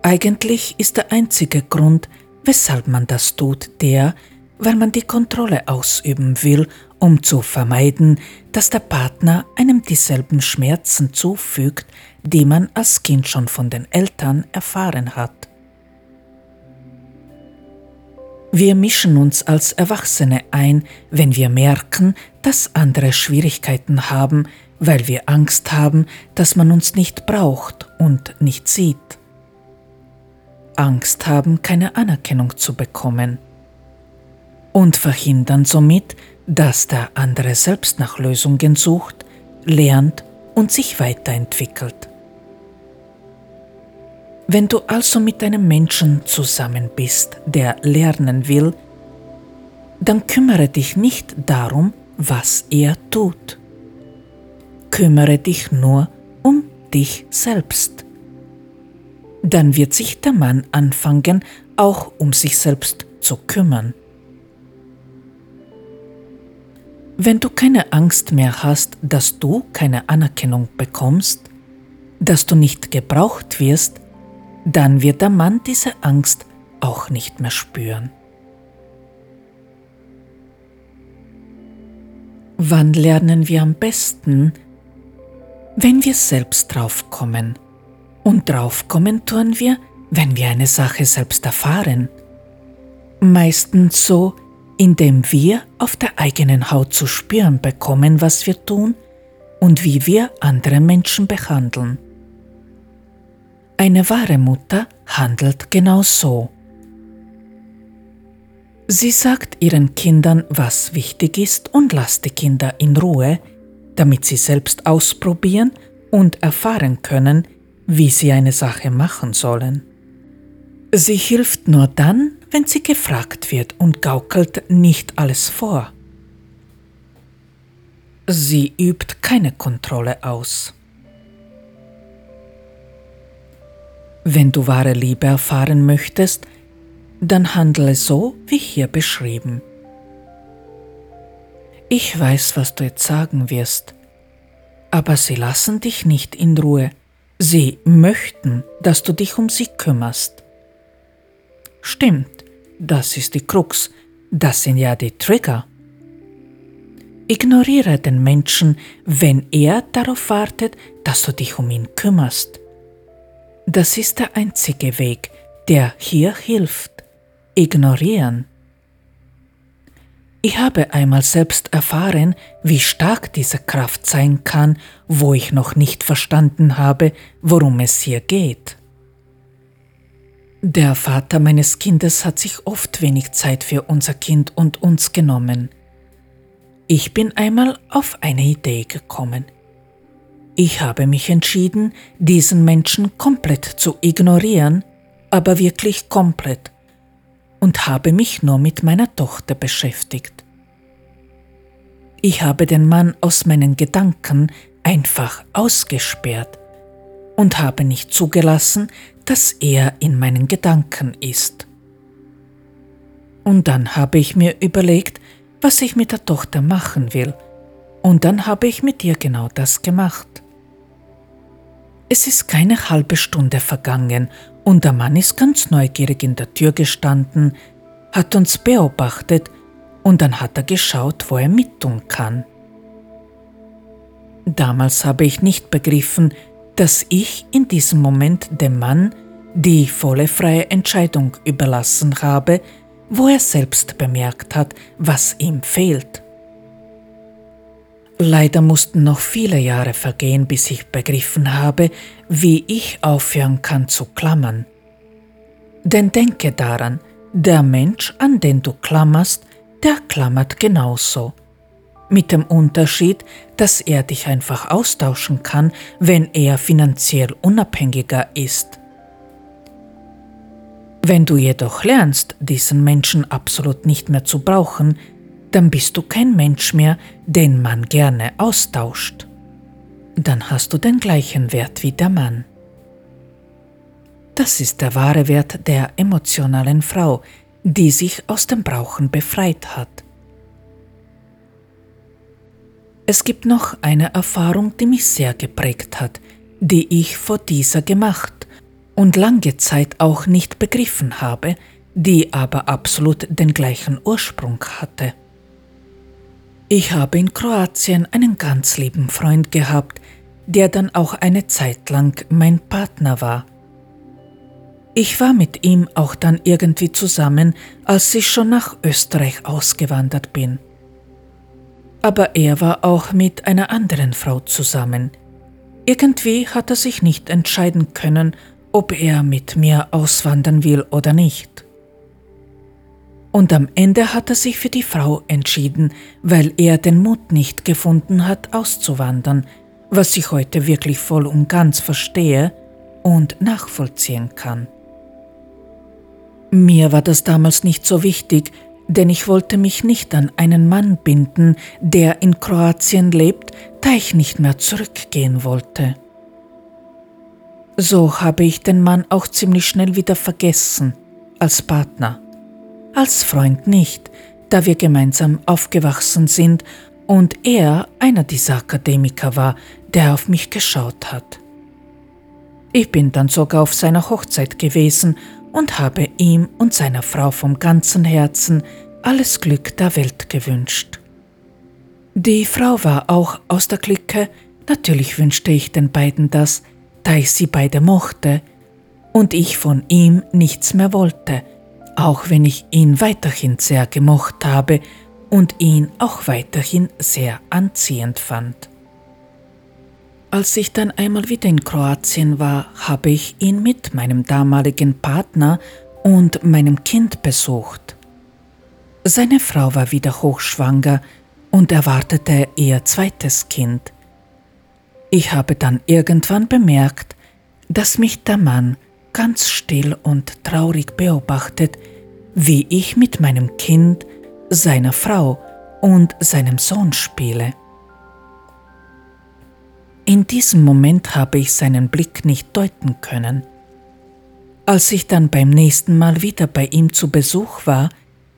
Eigentlich ist der einzige Grund, weshalb man das tut, der, weil man die Kontrolle ausüben will, um zu vermeiden, dass der Partner einem dieselben Schmerzen zufügt, die man als Kind schon von den Eltern erfahren hat. Wir mischen uns als Erwachsene ein, wenn wir merken, dass andere Schwierigkeiten haben, weil wir Angst haben, dass man uns nicht braucht und nicht sieht. Angst haben, keine Anerkennung zu bekommen und verhindern somit, dass der andere selbst nach Lösungen sucht, lernt und sich weiterentwickelt. Wenn du also mit einem Menschen zusammen bist, der lernen will, dann kümmere dich nicht darum, was er tut. Kümmere dich nur um dich selbst. Dann wird sich der Mann anfangen, auch um sich selbst zu kümmern. Wenn du keine Angst mehr hast, dass du keine Anerkennung bekommst, dass du nicht gebraucht wirst, dann wird der Mann diese Angst auch nicht mehr spüren. Wann lernen wir am besten? Wenn wir selbst draufkommen. Und draufkommen tun wir, wenn wir eine Sache selbst erfahren. Meistens so, indem wir auf der eigenen Haut zu spüren bekommen, was wir tun und wie wir andere Menschen behandeln. Eine wahre Mutter handelt genau so. Sie sagt ihren Kindern, was wichtig ist und lasst die Kinder in Ruhe, damit sie selbst ausprobieren und erfahren können, wie sie eine Sache machen sollen. Sie hilft nur dann, wenn sie gefragt wird und gaukelt nicht alles vor. Sie übt keine Kontrolle aus. Wenn du wahre Liebe erfahren möchtest, dann handle so wie hier beschrieben. Ich weiß, was du jetzt sagen wirst, aber sie lassen dich nicht in Ruhe. Sie möchten, dass du dich um sie kümmerst. Stimmt, das ist die Krux, das sind ja die Trigger. Ignoriere den Menschen, wenn er darauf wartet, dass du dich um ihn kümmerst. Das ist der einzige Weg, der hier hilft. Ignorieren. Ich habe einmal selbst erfahren, wie stark diese Kraft sein kann, wo ich noch nicht verstanden habe, worum es hier geht. Der Vater meines Kindes hat sich oft wenig Zeit für unser Kind und uns genommen. Ich bin einmal auf eine Idee gekommen. Ich habe mich entschieden, diesen Menschen komplett zu ignorieren, aber wirklich komplett, und habe mich nur mit meiner Tochter beschäftigt. Ich habe den Mann aus meinen Gedanken einfach ausgesperrt und habe nicht zugelassen, dass er in meinen Gedanken ist. Und dann habe ich mir überlegt, was ich mit der Tochter machen will, und dann habe ich mit ihr genau das gemacht. Es ist keine halbe Stunde vergangen und der Mann ist ganz neugierig in der Tür gestanden, hat uns beobachtet und dann hat er geschaut, wo er mittun kann. Damals habe ich nicht begriffen, dass ich in diesem Moment dem Mann die volle freie Entscheidung überlassen habe, wo er selbst bemerkt hat, was ihm fehlt. Leider mussten noch viele Jahre vergehen, bis ich begriffen habe, wie ich aufhören kann zu klammern. Denn denke daran, der Mensch, an den du klammerst, der klammert genauso. Mit dem Unterschied, dass er dich einfach austauschen kann, wenn er finanziell unabhängiger ist. Wenn du jedoch lernst, diesen Menschen absolut nicht mehr zu brauchen, dann bist du kein Mensch mehr, den man gerne austauscht. Dann hast du den gleichen Wert wie der Mann. Das ist der wahre Wert der emotionalen Frau, die sich aus dem Brauchen befreit hat. Es gibt noch eine Erfahrung, die mich sehr geprägt hat, die ich vor dieser gemacht und lange Zeit auch nicht begriffen habe, die aber absolut den gleichen Ursprung hatte. Ich habe in Kroatien einen ganz lieben Freund gehabt, der dann auch eine Zeit lang mein Partner war. Ich war mit ihm auch dann irgendwie zusammen, als ich schon nach Österreich ausgewandert bin. Aber er war auch mit einer anderen Frau zusammen. Irgendwie hat er sich nicht entscheiden können, ob er mit mir auswandern will oder nicht. Und am Ende hat er sich für die Frau entschieden, weil er den Mut nicht gefunden hat, auszuwandern, was ich heute wirklich voll und ganz verstehe und nachvollziehen kann. Mir war das damals nicht so wichtig, denn ich wollte mich nicht an einen Mann binden, der in Kroatien lebt, da ich nicht mehr zurückgehen wollte. So habe ich den Mann auch ziemlich schnell wieder vergessen, als Partner als Freund nicht, da wir gemeinsam aufgewachsen sind und er einer dieser Akademiker war, der auf mich geschaut hat. Ich bin dann sogar auf seiner Hochzeit gewesen und habe ihm und seiner Frau vom ganzen Herzen alles Glück der Welt gewünscht. Die Frau war auch aus der Clique, natürlich wünschte ich den beiden das, da ich sie beide mochte und ich von ihm nichts mehr wollte, auch wenn ich ihn weiterhin sehr gemocht habe und ihn auch weiterhin sehr anziehend fand. Als ich dann einmal wieder in Kroatien war, habe ich ihn mit meinem damaligen Partner und meinem Kind besucht. Seine Frau war wieder hochschwanger und erwartete ihr zweites Kind. Ich habe dann irgendwann bemerkt, dass mich der Mann ganz still und traurig beobachtet, wie ich mit meinem Kind, seiner Frau und seinem Sohn spiele. In diesem Moment habe ich seinen Blick nicht deuten können. Als ich dann beim nächsten Mal wieder bei ihm zu Besuch war,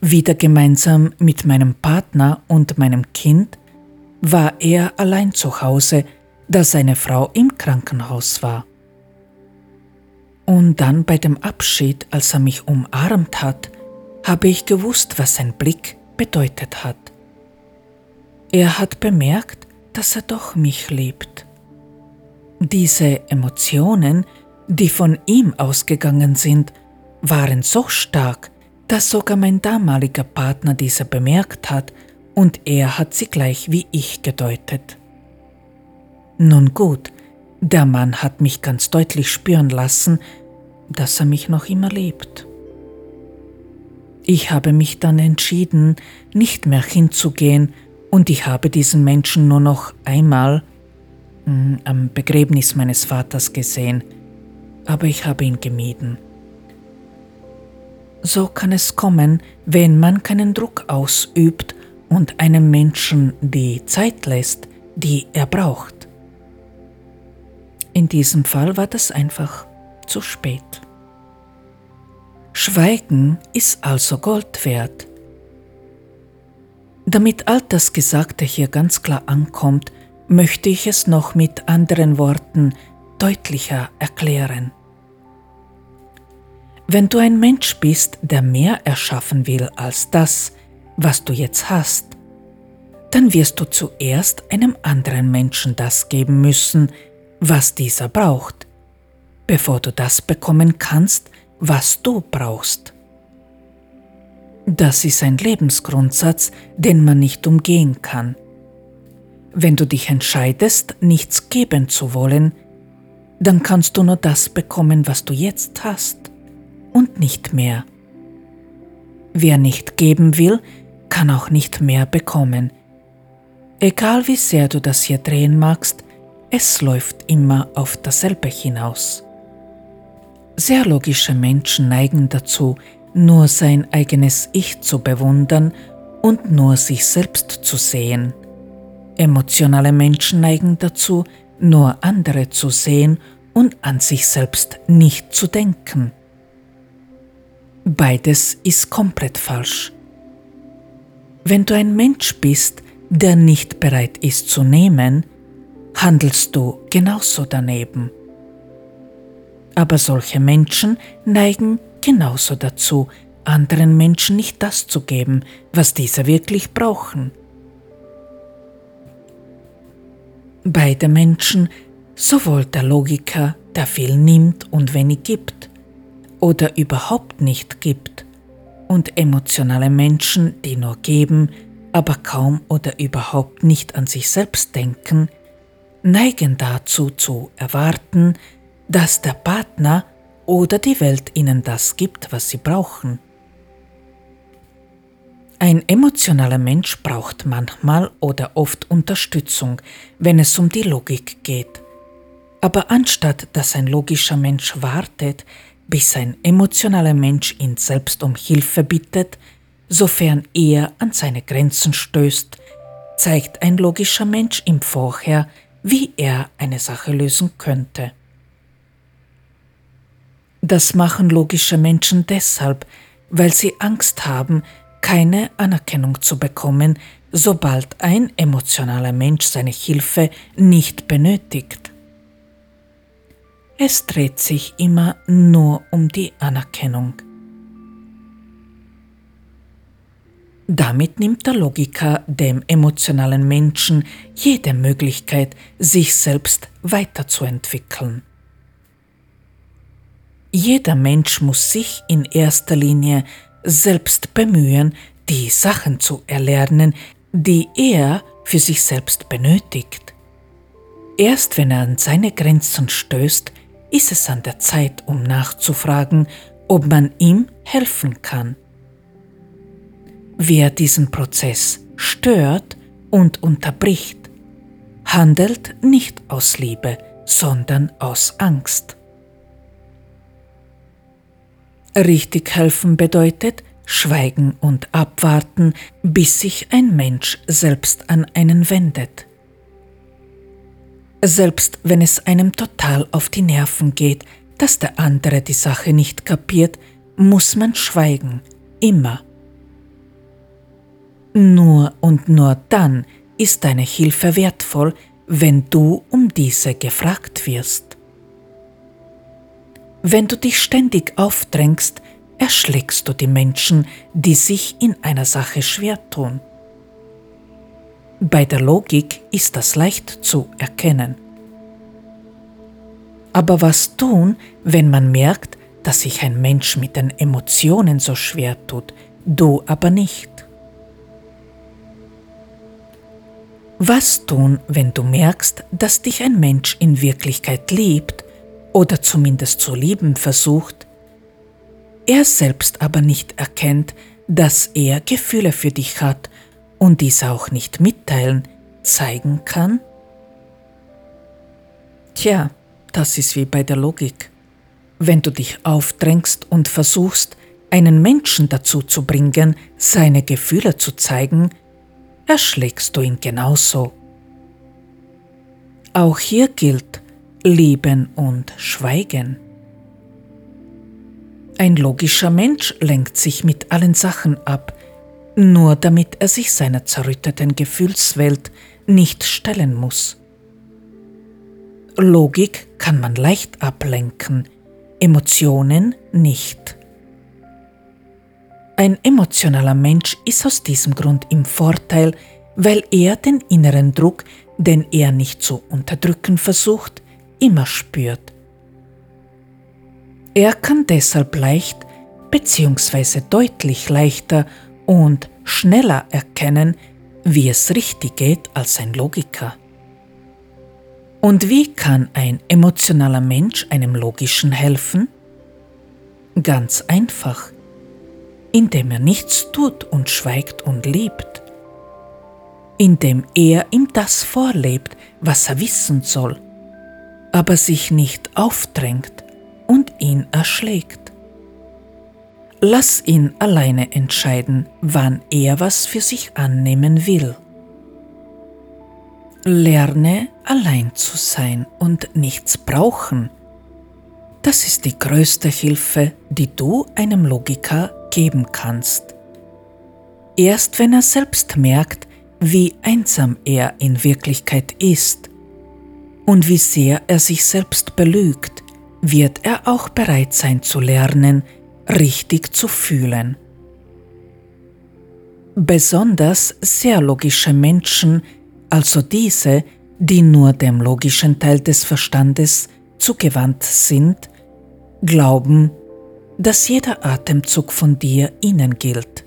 wieder gemeinsam mit meinem Partner und meinem Kind, war er allein zu Hause, da seine Frau im Krankenhaus war. Und dann bei dem Abschied, als er mich umarmt hat, habe ich gewusst, was sein Blick bedeutet hat. Er hat bemerkt, dass er doch mich liebt. Diese Emotionen, die von ihm ausgegangen sind, waren so stark, dass sogar mein damaliger Partner diese bemerkt hat und er hat sie gleich wie ich gedeutet. Nun gut, der Mann hat mich ganz deutlich spüren lassen, dass er mich noch immer liebt. Ich habe mich dann entschieden, nicht mehr hinzugehen und ich habe diesen Menschen nur noch einmal am Begräbnis meines Vaters gesehen, aber ich habe ihn gemieden. So kann es kommen, wenn man keinen Druck ausübt und einem Menschen die Zeit lässt, die er braucht. In diesem Fall war das einfach zu spät. Schweigen ist also Gold wert. Damit all das Gesagte hier ganz klar ankommt, möchte ich es noch mit anderen Worten deutlicher erklären. Wenn du ein Mensch bist, der mehr erschaffen will als das, was du jetzt hast, dann wirst du zuerst einem anderen Menschen das geben müssen, was dieser braucht, bevor du das bekommen kannst, was du brauchst. Das ist ein Lebensgrundsatz, den man nicht umgehen kann. Wenn du dich entscheidest, nichts geben zu wollen, dann kannst du nur das bekommen, was du jetzt hast und nicht mehr. Wer nicht geben will, kann auch nicht mehr bekommen. Egal wie sehr du das hier drehen magst, es läuft immer auf dasselbe hinaus. Sehr logische Menschen neigen dazu, nur sein eigenes Ich zu bewundern und nur sich selbst zu sehen. Emotionale Menschen neigen dazu, nur andere zu sehen und an sich selbst nicht zu denken. Beides ist komplett falsch. Wenn du ein Mensch bist, der nicht bereit ist zu nehmen, handelst du genauso daneben. Aber solche Menschen neigen genauso dazu, anderen Menschen nicht das zu geben, was diese wirklich brauchen. Beide Menschen, sowohl der Logiker, der viel nimmt und wenig gibt, oder überhaupt nicht gibt, und emotionale Menschen, die nur geben, aber kaum oder überhaupt nicht an sich selbst denken, neigen dazu zu erwarten, dass der Partner oder die Welt ihnen das gibt, was sie brauchen. Ein emotionaler Mensch braucht manchmal oder oft Unterstützung, wenn es um die Logik geht. Aber anstatt dass ein logischer Mensch wartet, bis ein emotionaler Mensch ihn selbst um Hilfe bittet, sofern er an seine Grenzen stößt, zeigt ein logischer Mensch ihm vorher, wie er eine Sache lösen könnte. Das machen logische Menschen deshalb, weil sie Angst haben, keine Anerkennung zu bekommen, sobald ein emotionaler Mensch seine Hilfe nicht benötigt. Es dreht sich immer nur um die Anerkennung. Damit nimmt der Logiker dem emotionalen Menschen jede Möglichkeit, sich selbst weiterzuentwickeln. Jeder Mensch muss sich in erster Linie selbst bemühen, die Sachen zu erlernen, die er für sich selbst benötigt. Erst wenn er an seine Grenzen stößt, ist es an der Zeit, um nachzufragen, ob man ihm helfen kann. Wer diesen Prozess stört und unterbricht, handelt nicht aus Liebe, sondern aus Angst. Richtig helfen bedeutet schweigen und abwarten, bis sich ein Mensch selbst an einen wendet. Selbst wenn es einem total auf die Nerven geht, dass der andere die Sache nicht kapiert, muss man schweigen, immer. Nur und nur dann ist deine Hilfe wertvoll, wenn du um diese gefragt wirst. Wenn du dich ständig aufdrängst, erschlägst du die Menschen, die sich in einer Sache schwer tun. Bei der Logik ist das leicht zu erkennen. Aber was tun, wenn man merkt, dass sich ein Mensch mit den Emotionen so schwer tut, du aber nicht? Was tun, wenn du merkst, dass dich ein Mensch in Wirklichkeit liebt oder zumindest zu lieben versucht, er selbst aber nicht erkennt, dass er Gefühle für dich hat und diese auch nicht mitteilen, zeigen kann? Tja, das ist wie bei der Logik. Wenn du dich aufdrängst und versuchst, einen Menschen dazu zu bringen, seine Gefühle zu zeigen, erschlägst du ihn genauso. Auch hier gilt, Lieben und Schweigen. Ein logischer Mensch lenkt sich mit allen Sachen ab, nur damit er sich seiner zerrütteten Gefühlswelt nicht stellen muss. Logik kann man leicht ablenken, Emotionen nicht. Ein emotionaler Mensch ist aus diesem Grund im Vorteil, weil er den inneren Druck, den er nicht zu unterdrücken versucht, immer spürt. Er kann deshalb leicht bzw. deutlich leichter und schneller erkennen, wie es richtig geht als ein Logiker. Und wie kann ein emotionaler Mensch einem logischen helfen? Ganz einfach, indem er nichts tut und schweigt und liebt, indem er ihm das vorlebt, was er wissen soll, aber sich nicht aufdrängt und ihn erschlägt. Lass ihn alleine entscheiden, wann er was für sich annehmen will. Lerne allein zu sein und nichts brauchen. Das ist die größte Hilfe, die du einem Logiker geben kannst. Erst wenn er selbst merkt, wie einsam er in Wirklichkeit ist und wie sehr er sich selbst belügt, wird er auch bereit sein zu lernen, richtig zu fühlen. Besonders sehr logische Menschen also diese, die nur dem logischen Teil des Verstandes zugewandt sind, glauben, dass jeder Atemzug von dir ihnen gilt.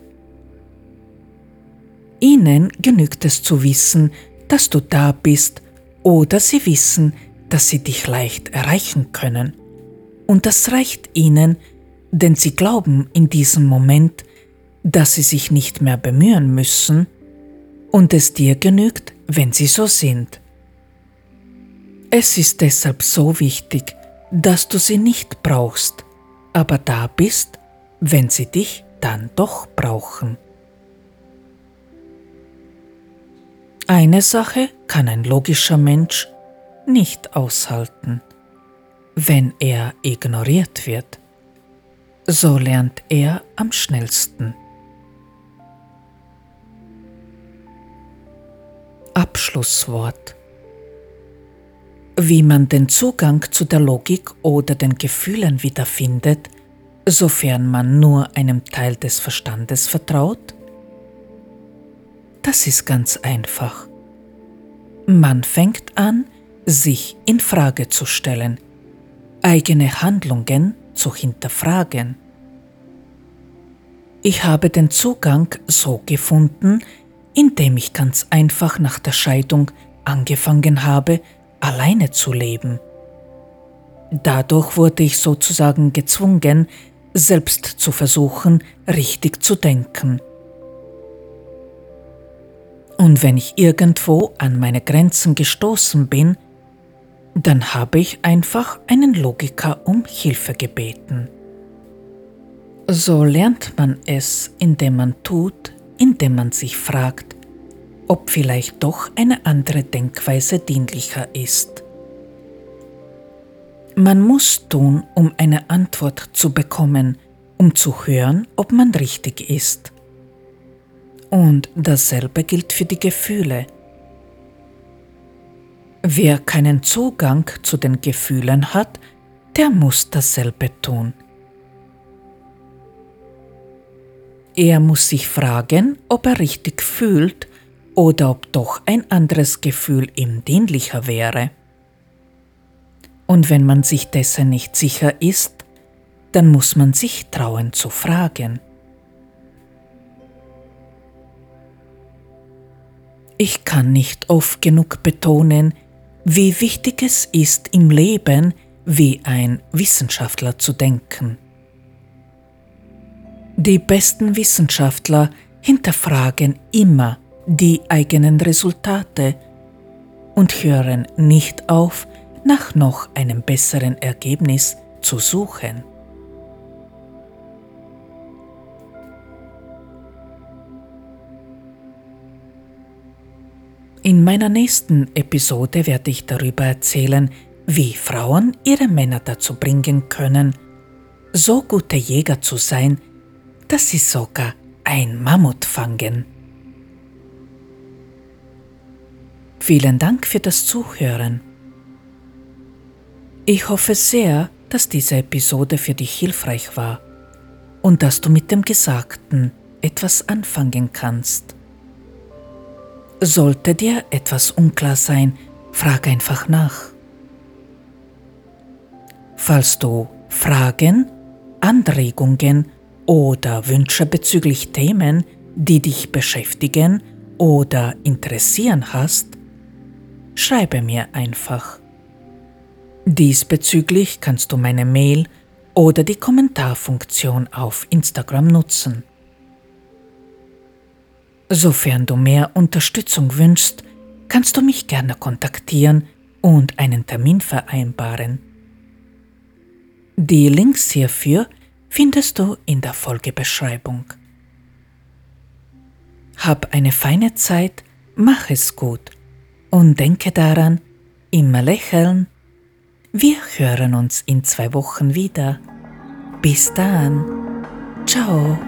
Ihnen genügt es zu wissen, dass du da bist, oder sie wissen, dass sie dich leicht erreichen können. Und das reicht ihnen, denn sie glauben in diesem Moment, dass sie sich nicht mehr bemühen müssen, und es dir genügt, wenn sie so sind. Es ist deshalb so wichtig, dass du sie nicht brauchst, aber da bist, wenn sie dich dann doch brauchen. Eine Sache kann ein logischer Mensch nicht aushalten, wenn er ignoriert wird. So lernt er am schnellsten. Abschlusswort. Wie man den Zugang zu der Logik oder den Gefühlen wiederfindet, sofern man nur einem Teil des Verstandes vertraut? Das ist ganz einfach. Man fängt an, sich in Frage zu stellen, eigene Handlungen zu hinterfragen. Ich habe den Zugang so gefunden, indem ich ganz einfach nach der Scheidung angefangen habe, alleine zu leben. Dadurch wurde ich sozusagen gezwungen, selbst zu versuchen, richtig zu denken. Und wenn ich irgendwo an meine Grenzen gestoßen bin, dann habe ich einfach einen Logiker um Hilfe gebeten. So lernt man es, indem man tut, indem man sich fragt, ob vielleicht doch eine andere Denkweise dienlicher ist. Man muss tun, um eine Antwort zu bekommen, um zu hören, ob man richtig ist. Und dasselbe gilt für die Gefühle. Wer keinen Zugang zu den Gefühlen hat, der muss dasselbe tun. Er muss sich fragen, ob er richtig fühlt oder ob doch ein anderes Gefühl ihm dienlicher wäre. Und wenn man sich dessen nicht sicher ist, dann muss man sich trauen zu fragen. Ich kann nicht oft genug betonen, wie wichtig es ist im Leben, wie ein Wissenschaftler zu denken. Die besten Wissenschaftler hinterfragen immer die eigenen Resultate und hören nicht auf, nach noch einem besseren Ergebnis zu suchen. In meiner nächsten Episode werde ich darüber erzählen, wie Frauen ihre Männer dazu bringen können, so gute Jäger zu sein, dass sie sogar ein Mammut fangen. Vielen Dank für das Zuhören. Ich hoffe sehr, dass diese Episode für dich hilfreich war und dass du mit dem Gesagten etwas anfangen kannst. Sollte dir etwas unklar sein, frag einfach nach. Falls du Fragen, Anregungen oder Wünsche bezüglich Themen, die dich beschäftigen oder interessieren hast, schreibe mir einfach. Diesbezüglich kannst du meine Mail oder die Kommentarfunktion auf Instagram nutzen. Sofern du mehr Unterstützung wünschst, kannst du mich gerne kontaktieren und einen Termin vereinbaren. Die Links hierfür findest du in der Folgebeschreibung. Hab eine feine Zeit, mach es gut und denke daran, immer lächeln. Wir hören uns in zwei Wochen wieder. Bis dann. Ciao.